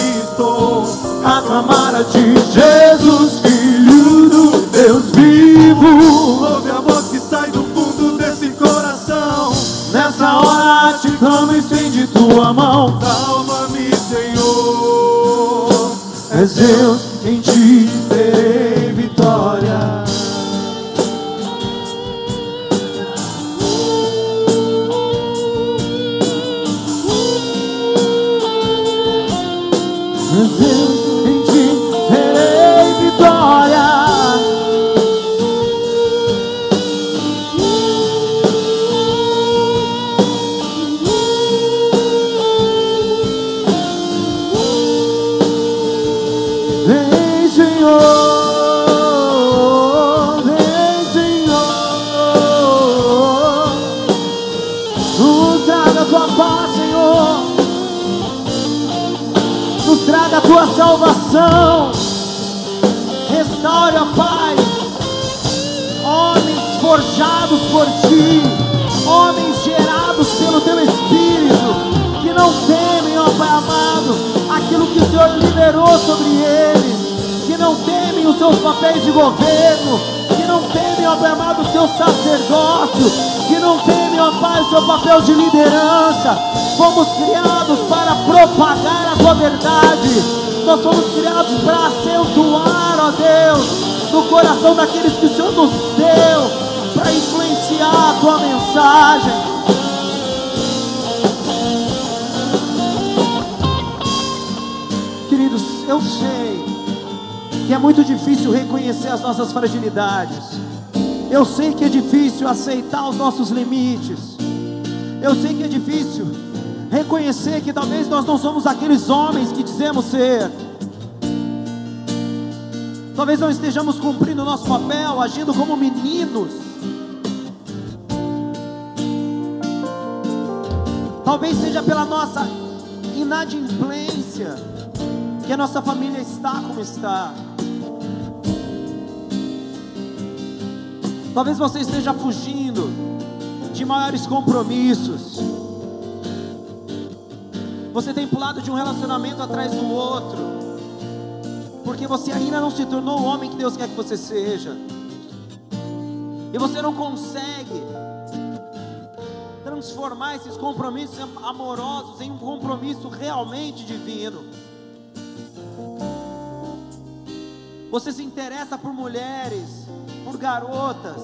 estou a clamar a ti, Jesus, Filho do Deus vivo. Ouve a voz que sai do fundo desse coração. Nessa hora te clamo, estende tua mão. Salva-me, Senhor. És Deus, em ti terei forjados por ti, homens gerados pelo teu Espírito, que não temem, ó Pai amado, aquilo que o Senhor liberou sobre eles, que não temem os seus papéis de governo, que não temem, ó Pai amado, o seu sacerdócio, que não temem, ó Pai, o seu papel de liderança. Fomos criados para propagar a tua verdade. Nós fomos criados para acentuar, ó Deus, no coração daqueles que o Senhor nos deu, tua mensagem. Queridos, eu sei que é muito difícil reconhecer as nossas fragilidades. Eu sei que é difícil aceitar os nossos limites. Eu sei que é difícil reconhecer que talvez nós não somos aqueles homens que dizemos ser. Talvez não estejamos cumprindo o nosso papel, agindo como meninos. Talvez seja pela nossa inadimplência que a nossa família está como está. Talvez você esteja fugindo de maiores compromissos. Você tem pulado de um relacionamento atrás do outro, porque você ainda não se tornou o homem que Deus quer que você seja, e você não consegue transformar esses compromissos amorosos em um compromisso realmente divino. Você se interessa por mulheres, por garotas,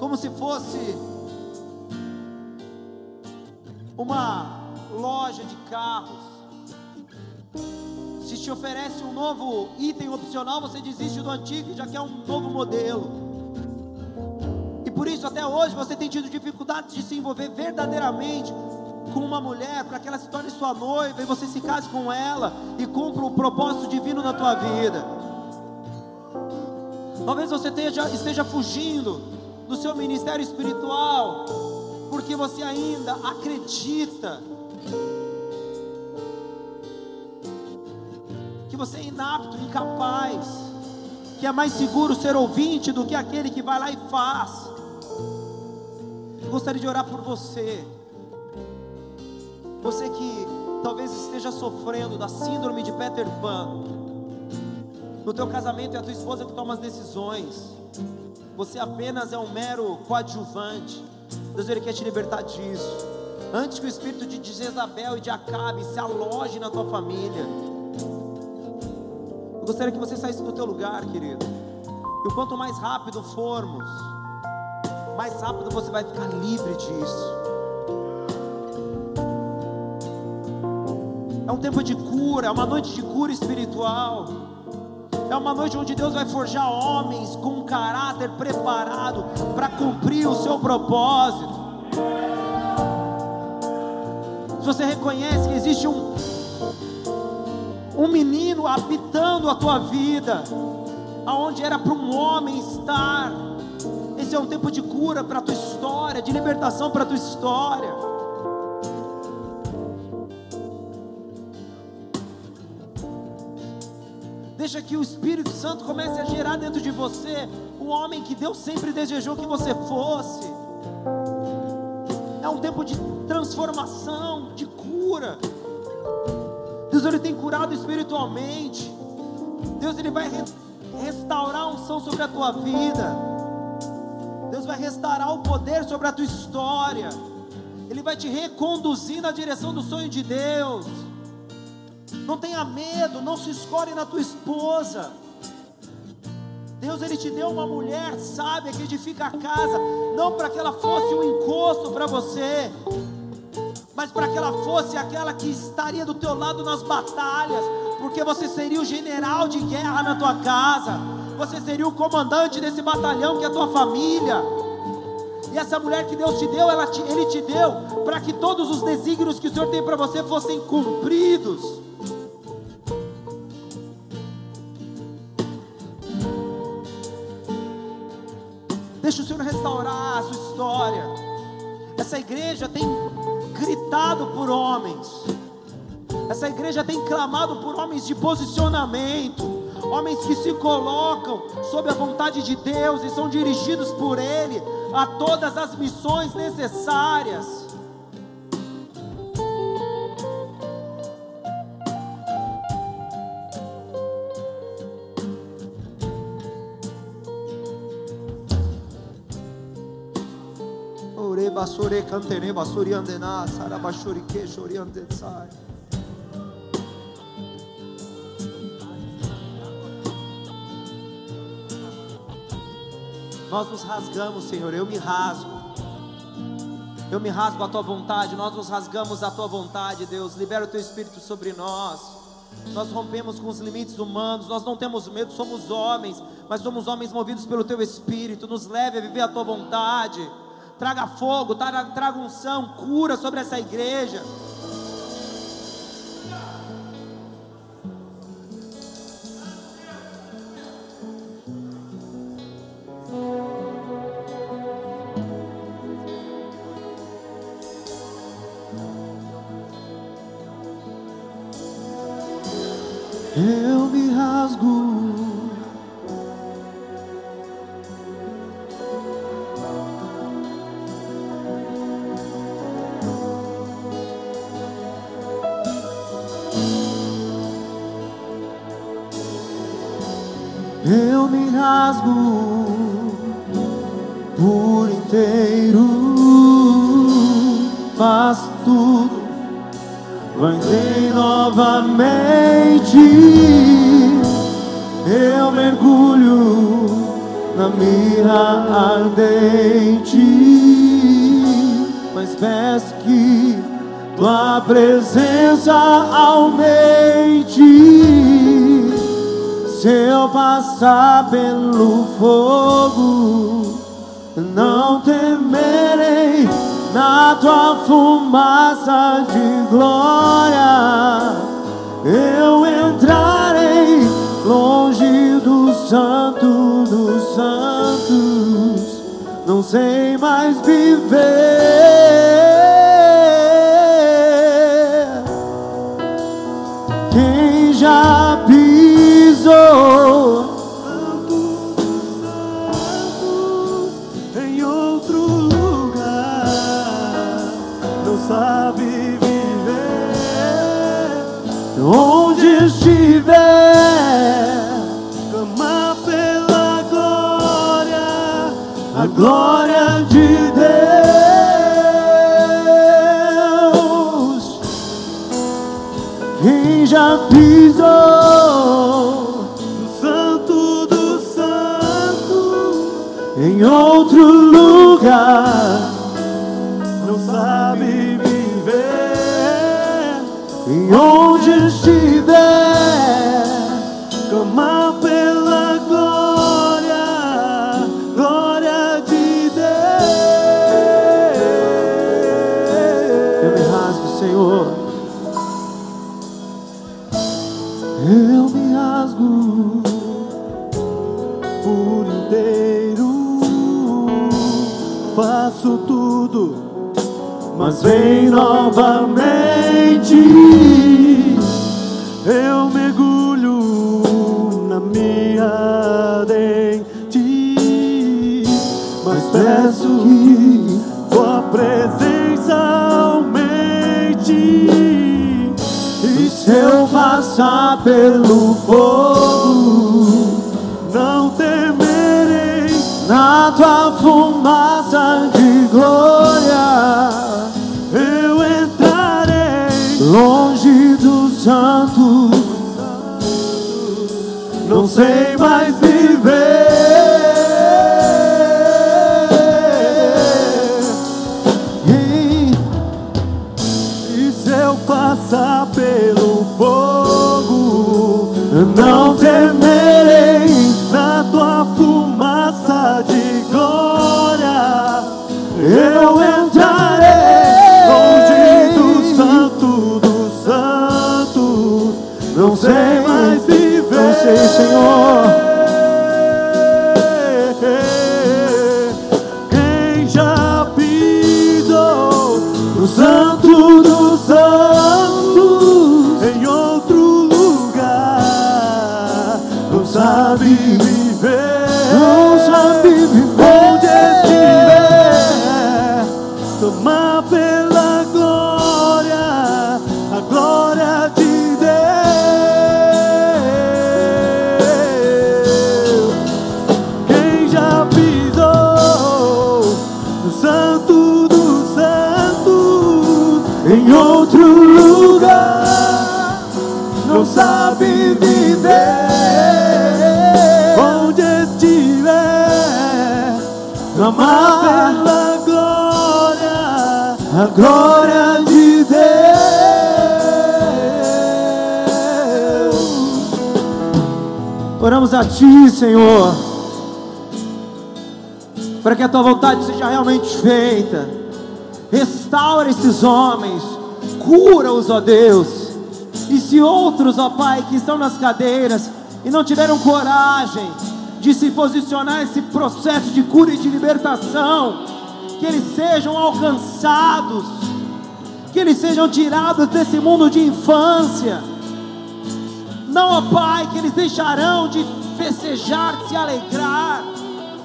como se fosse uma loja de carros. Se te oferece um novo item opcional, você desiste do antigo e já quer um novo modelo. Por isso, até hoje, você tem tido dificuldades de se envolver verdadeiramente com uma mulher, para que ela se torne sua noiva e você se case com ela e cumpra o propósito divino na tua vida. Talvez você esteja, esteja fugindo do seu ministério espiritual, porque você ainda acredita que você é inapto, incapaz, que é mais seguro ser ouvinte do que aquele que vai lá e faz. Gostaria de orar por você, você que talvez esteja sofrendo da síndrome de Peter Pan. No teu casamento é a tua esposa que toma as decisões. Você apenas é um mero coadjuvante. Deus ele quer te libertar disso. Antes que o espírito de Jezabel e de Acabe se aloje na tua família. Eu gostaria que você saísse do teu lugar, querido. E o quanto mais rápido formos, mais rápido você vai ficar livre disso. É um tempo de cura, é uma noite de cura espiritual. É uma noite onde Deus vai forjar homens com um caráter preparado para cumprir o seu propósito. Se você reconhece que existe um, um menino habitando a tua vida, aonde era para um homem estar, esse é um tempo de cura para a tua história, de libertação para a tua história. Deixa que o Espírito Santo comece a gerar dentro de você o homem que Deus sempre desejou que você fosse. É um tempo de transformação, de cura. Deus ele tem curado espiritualmente. Deus ele vai restaurar a unção sobre a tua vida. Deus vai restaurar o poder sobre a tua história. Ele vai te reconduzir na direção do sonho de Deus. Não tenha medo, não se escolhe na tua esposa. Deus ele te deu uma mulher sábia que edifica a casa, não para que ela fosse um encosto para você, mas para que ela fosse aquela que estaria do teu lado nas batalhas, porque você seria o general de guerra na tua casa, você seria o comandante desse batalhão que é a tua família. E essa mulher que Deus te deu, te, Ele te deu para que todos os desígnios que o Senhor tem para você fossem cumpridos. Deixa o Senhor restaurar a sua história. Essa igreja tem gritado por homens. Essa igreja tem clamado por homens de posicionamento, homens que se colocam sob a vontade de Deus e são dirigidos por Ele a todas as missões necessárias. basore cantene basuri andena sara basuri que chori andetsai. Nós nos rasgamos, Senhor, eu me rasgo. Eu me rasgo a tua vontade, nós nos rasgamos a tua vontade, Deus. Libera o teu espírito sobre nós. Nós rompemos com os limites humanos, nós não temos medo, somos homens, mas somos homens movidos pelo teu espírito. Nos leve a viver a tua vontade traga fogo, traga, traga unção, cura sobre essa igreja. Viver. Em outro lugar, não sabe e onde estiver, vem novamente. Eu mergulho na minha dente, mas peço que tua presença aumente. E se eu passar pelo fogo, não temerei na tua fumaça de glória não sei mais viver. Senhor. Glória, de Deus. Oramos a Ti, Senhor, para que a Tua vontade seja realmente feita. Restaura esses homens, cura-os, ó Deus e se outros, ó Pai, que estão nas cadeiras e não tiveram coragem de se posicionar nesse processo de cura e de libertação, que eles sejam alcançados, que eles sejam tirados desse mundo de infância. Não, ó Pai, que eles deixarão de festejar, de se alegrar.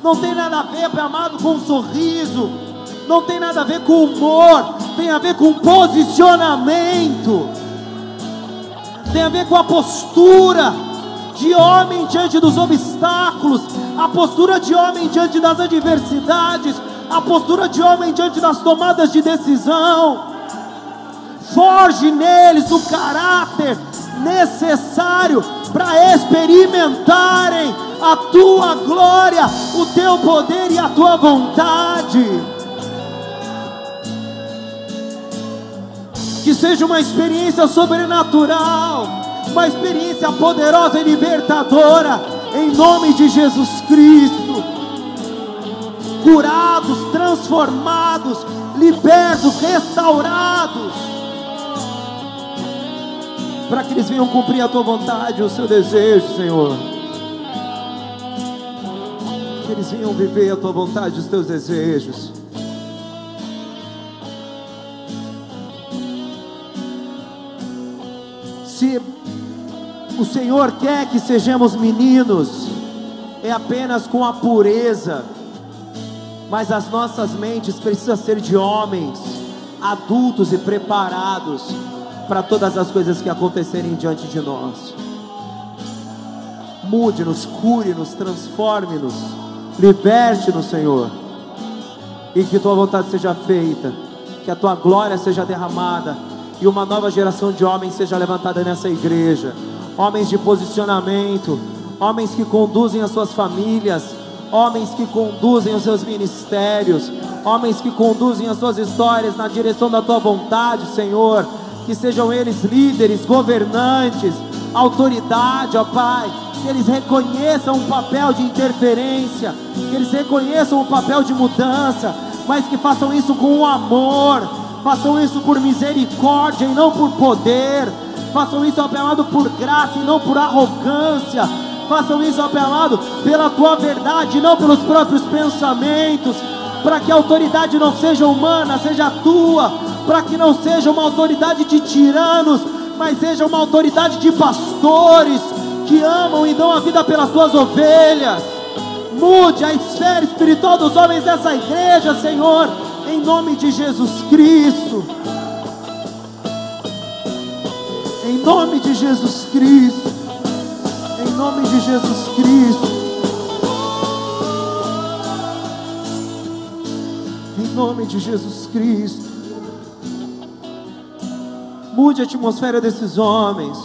Não tem nada a ver, Pai amado, com um sorriso. Não tem nada a ver com humor. Tem a ver com posicionamento. Tem a ver com a postura de homem diante dos obstáculos. A postura de homem diante das adversidades. A postura de homem diante das tomadas de decisão forge neles o caráter necessário para experimentarem a tua glória, o teu poder e a tua vontade. Que seja uma experiência sobrenatural, uma experiência poderosa e libertadora, em nome de Jesus Cristo. Curados, transformados, libertos, restaurados para que eles venham cumprir a tua vontade, o seu desejo, Senhor. Que eles venham viver a tua vontade, os teus desejos. Se o Senhor quer que sejamos meninos, é apenas com a pureza, mas as nossas mentes precisam ser de homens adultos e preparados para todas as coisas que acontecerem diante de nós. Mude-nos, cure-nos, transforme-nos, liberte-nos, Senhor, e que tua vontade seja feita, que a tua glória seja derramada e uma nova geração de homens seja levantada nessa igreja homens de posicionamento, homens que conduzem as suas famílias, homens que conduzem os seus ministérios, homens que conduzem as suas histórias na direção da tua vontade, Senhor. Que sejam eles líderes, governantes, autoridade, ó Pai, que eles reconheçam o papel de interferência, que eles reconheçam o papel de mudança, mas que façam isso com amor, façam isso por misericórdia e não por poder, façam isso, amado, por graça e não por arrogância, façam isso, amado, pela tua verdade não pelos próprios pensamentos, para que a autoridade não seja humana, seja tua, para que não seja uma autoridade de tiranos, mas seja uma autoridade de pastores que amam e dão a vida pelas suas ovelhas. Mude a esfera espiritual dos homens dessa igreja, Senhor, em nome de Jesus Cristo. Em nome de Jesus Cristo. Em nome de Jesus Cristo. Em nome de Jesus Cristo. Mude a atmosfera desses homens.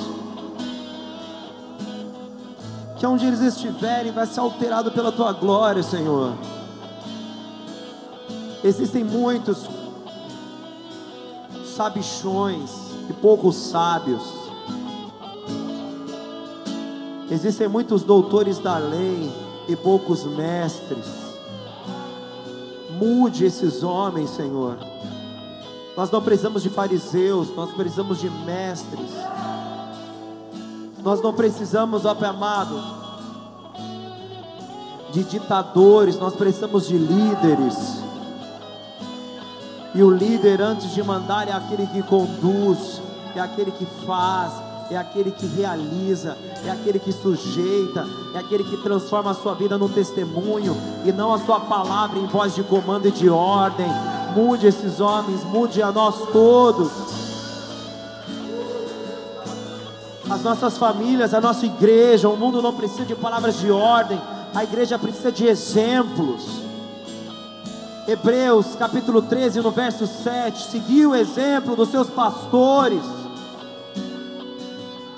Que onde eles estiverem vai ser alterado pela tua glória, Senhor. Existem muitos sabichões e poucos sábios. Existem muitos doutores da lei e poucos mestres. Mude esses homens, Senhor. Nós não precisamos de fariseus, nós precisamos de mestres. Nós não precisamos, ó Pai amado, de ditadores, nós precisamos de líderes. E o líder, antes de mandar, é aquele que conduz, é aquele que faz, é aquele que realiza, é aquele que sujeita, é aquele que transforma a sua vida num testemunho e não a sua palavra em voz de comando e de ordem mude esses homens, mude a nós todos. As nossas famílias, a nossa igreja, o mundo não precisa de palavras de ordem, a igreja precisa de exemplos. Hebreus capítulo 13, no verso 7, seguiu o exemplo dos seus pastores.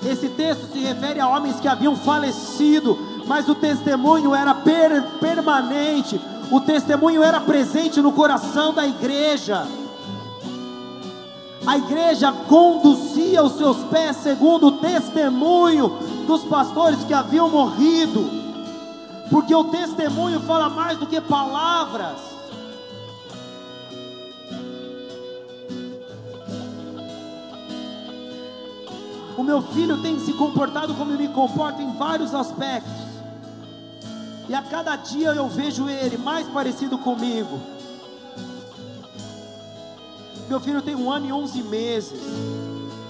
Esse texto se refere a homens que haviam falecido, mas o testemunho era per permanente, o testemunho era presente no coração da igreja. A igreja conduzia os seus pés segundo o testemunho dos pastores que haviam morrido, porque o testemunho fala mais do que palavras. O meu filho tem se comportado como eu me comporto em vários aspectos. E a cada dia eu vejo ele mais parecido comigo. Meu filho tem um ano e onze meses.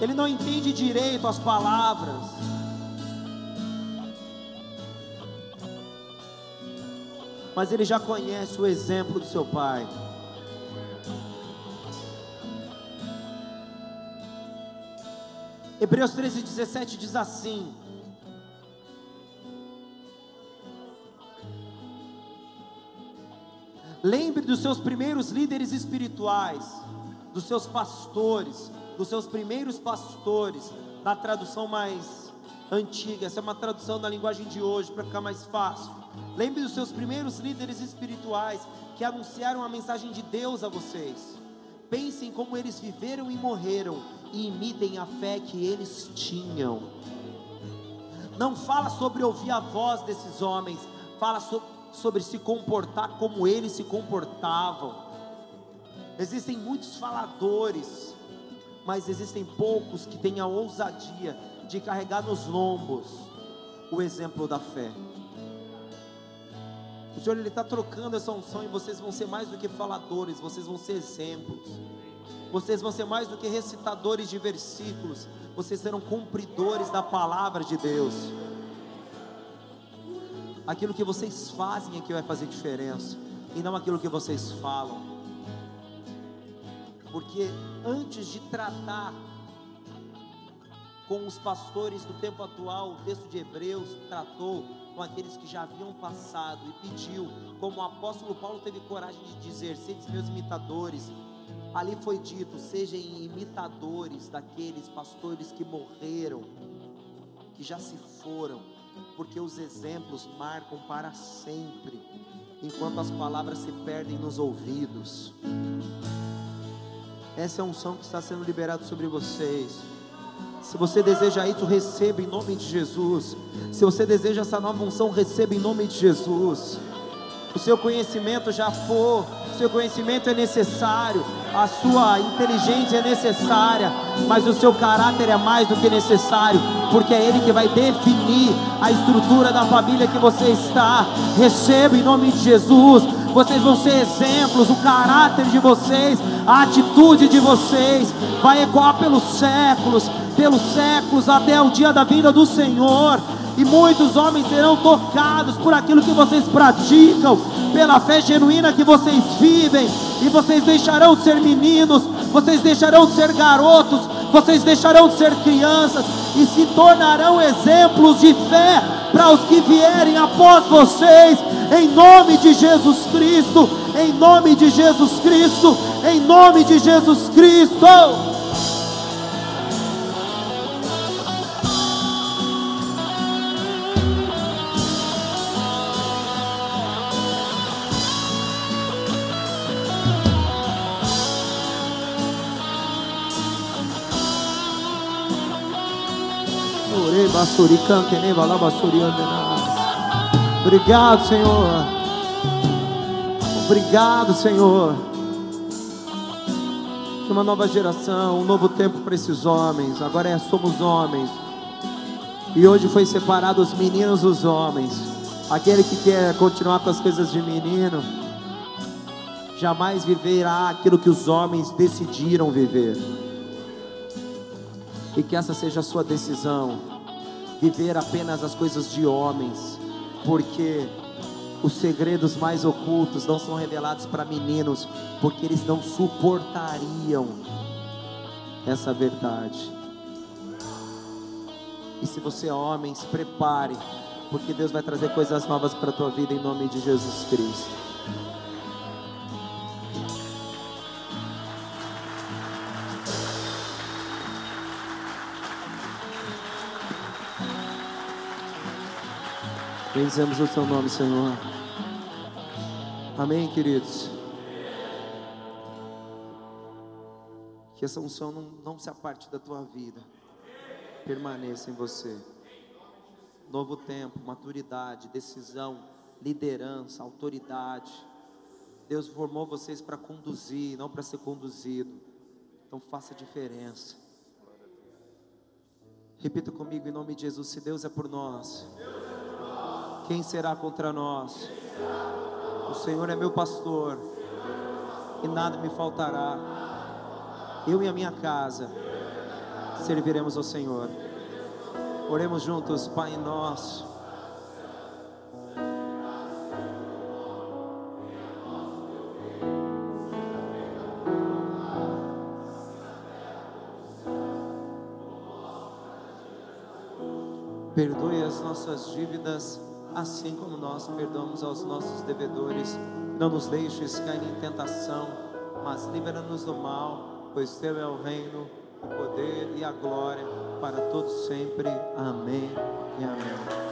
Ele não entende direito as palavras. Mas ele já conhece o exemplo do seu pai. Hebreus 13, 17 diz assim: Lembre dos seus primeiros líderes espirituais, dos seus pastores, dos seus primeiros pastores, na tradução mais antiga, essa é uma tradução da linguagem de hoje para ficar mais fácil. Lembre dos seus primeiros líderes espirituais que anunciaram a mensagem de Deus a vocês. Pensem como eles viveram e morreram e imitem a fé que eles tinham. Não fala sobre ouvir a voz desses homens, fala so, sobre se comportar como eles se comportavam. Existem muitos faladores, mas existem poucos que têm a ousadia de carregar nos lombos o exemplo da fé. O Senhor ele está trocando essa unção e vocês vão ser mais do que faladores, vocês vão ser exemplos. Vocês vão ser mais do que recitadores de versículos, vocês serão cumpridores da palavra de Deus. Aquilo que vocês fazem é que vai fazer diferença, e não aquilo que vocês falam porque antes de tratar com os pastores do tempo atual, o texto de Hebreus tratou com aqueles que já haviam passado e pediu, como o apóstolo Paulo teve coragem de dizer: Sede meus imitadores. Ali foi dito: sejam imitadores daqueles pastores que morreram, que já se foram, porque os exemplos marcam para sempre, enquanto as palavras se perdem nos ouvidos. Essa é a unção que está sendo liberada sobre vocês. Se você deseja isso, receba em nome de Jesus. Se você deseja essa nova unção, receba em nome de Jesus. O seu conhecimento já for, o seu conhecimento é necessário, a sua inteligência é necessária, mas o seu caráter é mais do que necessário, porque é Ele que vai definir a estrutura da família que você está. Receba em nome de Jesus vocês vão ser exemplos, o caráter de vocês, a atitude de vocês vai ecoar pelos séculos, pelos séculos até o dia da vinda do Senhor. E muitos homens serão tocados por aquilo que vocês praticam, pela fé genuína que vocês vivem, e vocês deixarão de ser meninos, vocês deixarão de ser garotos, vocês deixarão de ser crianças e se tornarão exemplos de fé para os que vierem após vocês, em nome de Jesus Cristo, em nome de Jesus Cristo, em nome de Jesus Cristo. Obrigado, Senhor. Obrigado, Senhor. Uma nova geração, um novo tempo para esses homens. Agora é somos homens. E hoje foi separado os meninos dos homens. Aquele que quer continuar com as coisas de menino, jamais viverá aquilo que os homens decidiram viver. E que essa seja a sua decisão viver apenas as coisas de homens, porque os segredos mais ocultos não são revelados para meninos, porque eles não suportariam essa verdade. E se você é homem, se prepare, porque Deus vai trazer coisas novas para a tua vida em nome de Jesus Cristo. Bendizemos o teu nome, Senhor. Amém, queridos. Que essa unção não, não se aparte da tua vida, permaneça em você. Novo tempo, maturidade, decisão, liderança, autoridade. Deus formou vocês para conduzir, não para ser conduzido. Então faça diferença. Repita comigo em nome de Jesus: se Deus é por nós. Quem será contra nós? O Senhor é meu pastor e nada me faltará. Eu e a minha casa serviremos ao Senhor. Oremos juntos, Pai nosso. Perdoe as nossas dívidas assim como nós perdoamos aos nossos devedores. Não nos deixes cair em tentação, mas livra-nos do mal, pois teu é o reino, o poder e a glória para todos sempre. Amém e amém.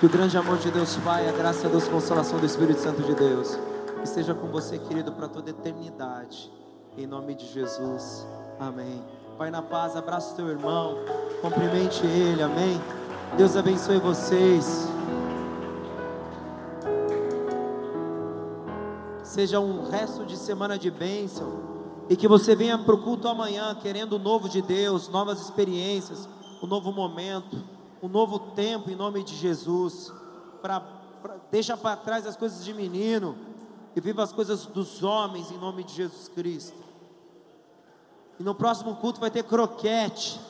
Que o grande amor de Deus Pai, a graça, a Deus, a consolação do Espírito Santo de Deus, esteja com você, querido, para toda eternidade. Em nome de Jesus. Amém. Vai na paz, abraça o teu irmão, cumprimente ele, amém. Deus abençoe vocês. Seja um resto de semana de bênção e que você venha para o culto amanhã querendo o novo de Deus, novas experiências, um novo momento, um novo tempo em nome de Jesus. Pra, pra deixa para trás as coisas de menino e viva as coisas dos homens em nome de Jesus Cristo. E no próximo culto vai ter croquete.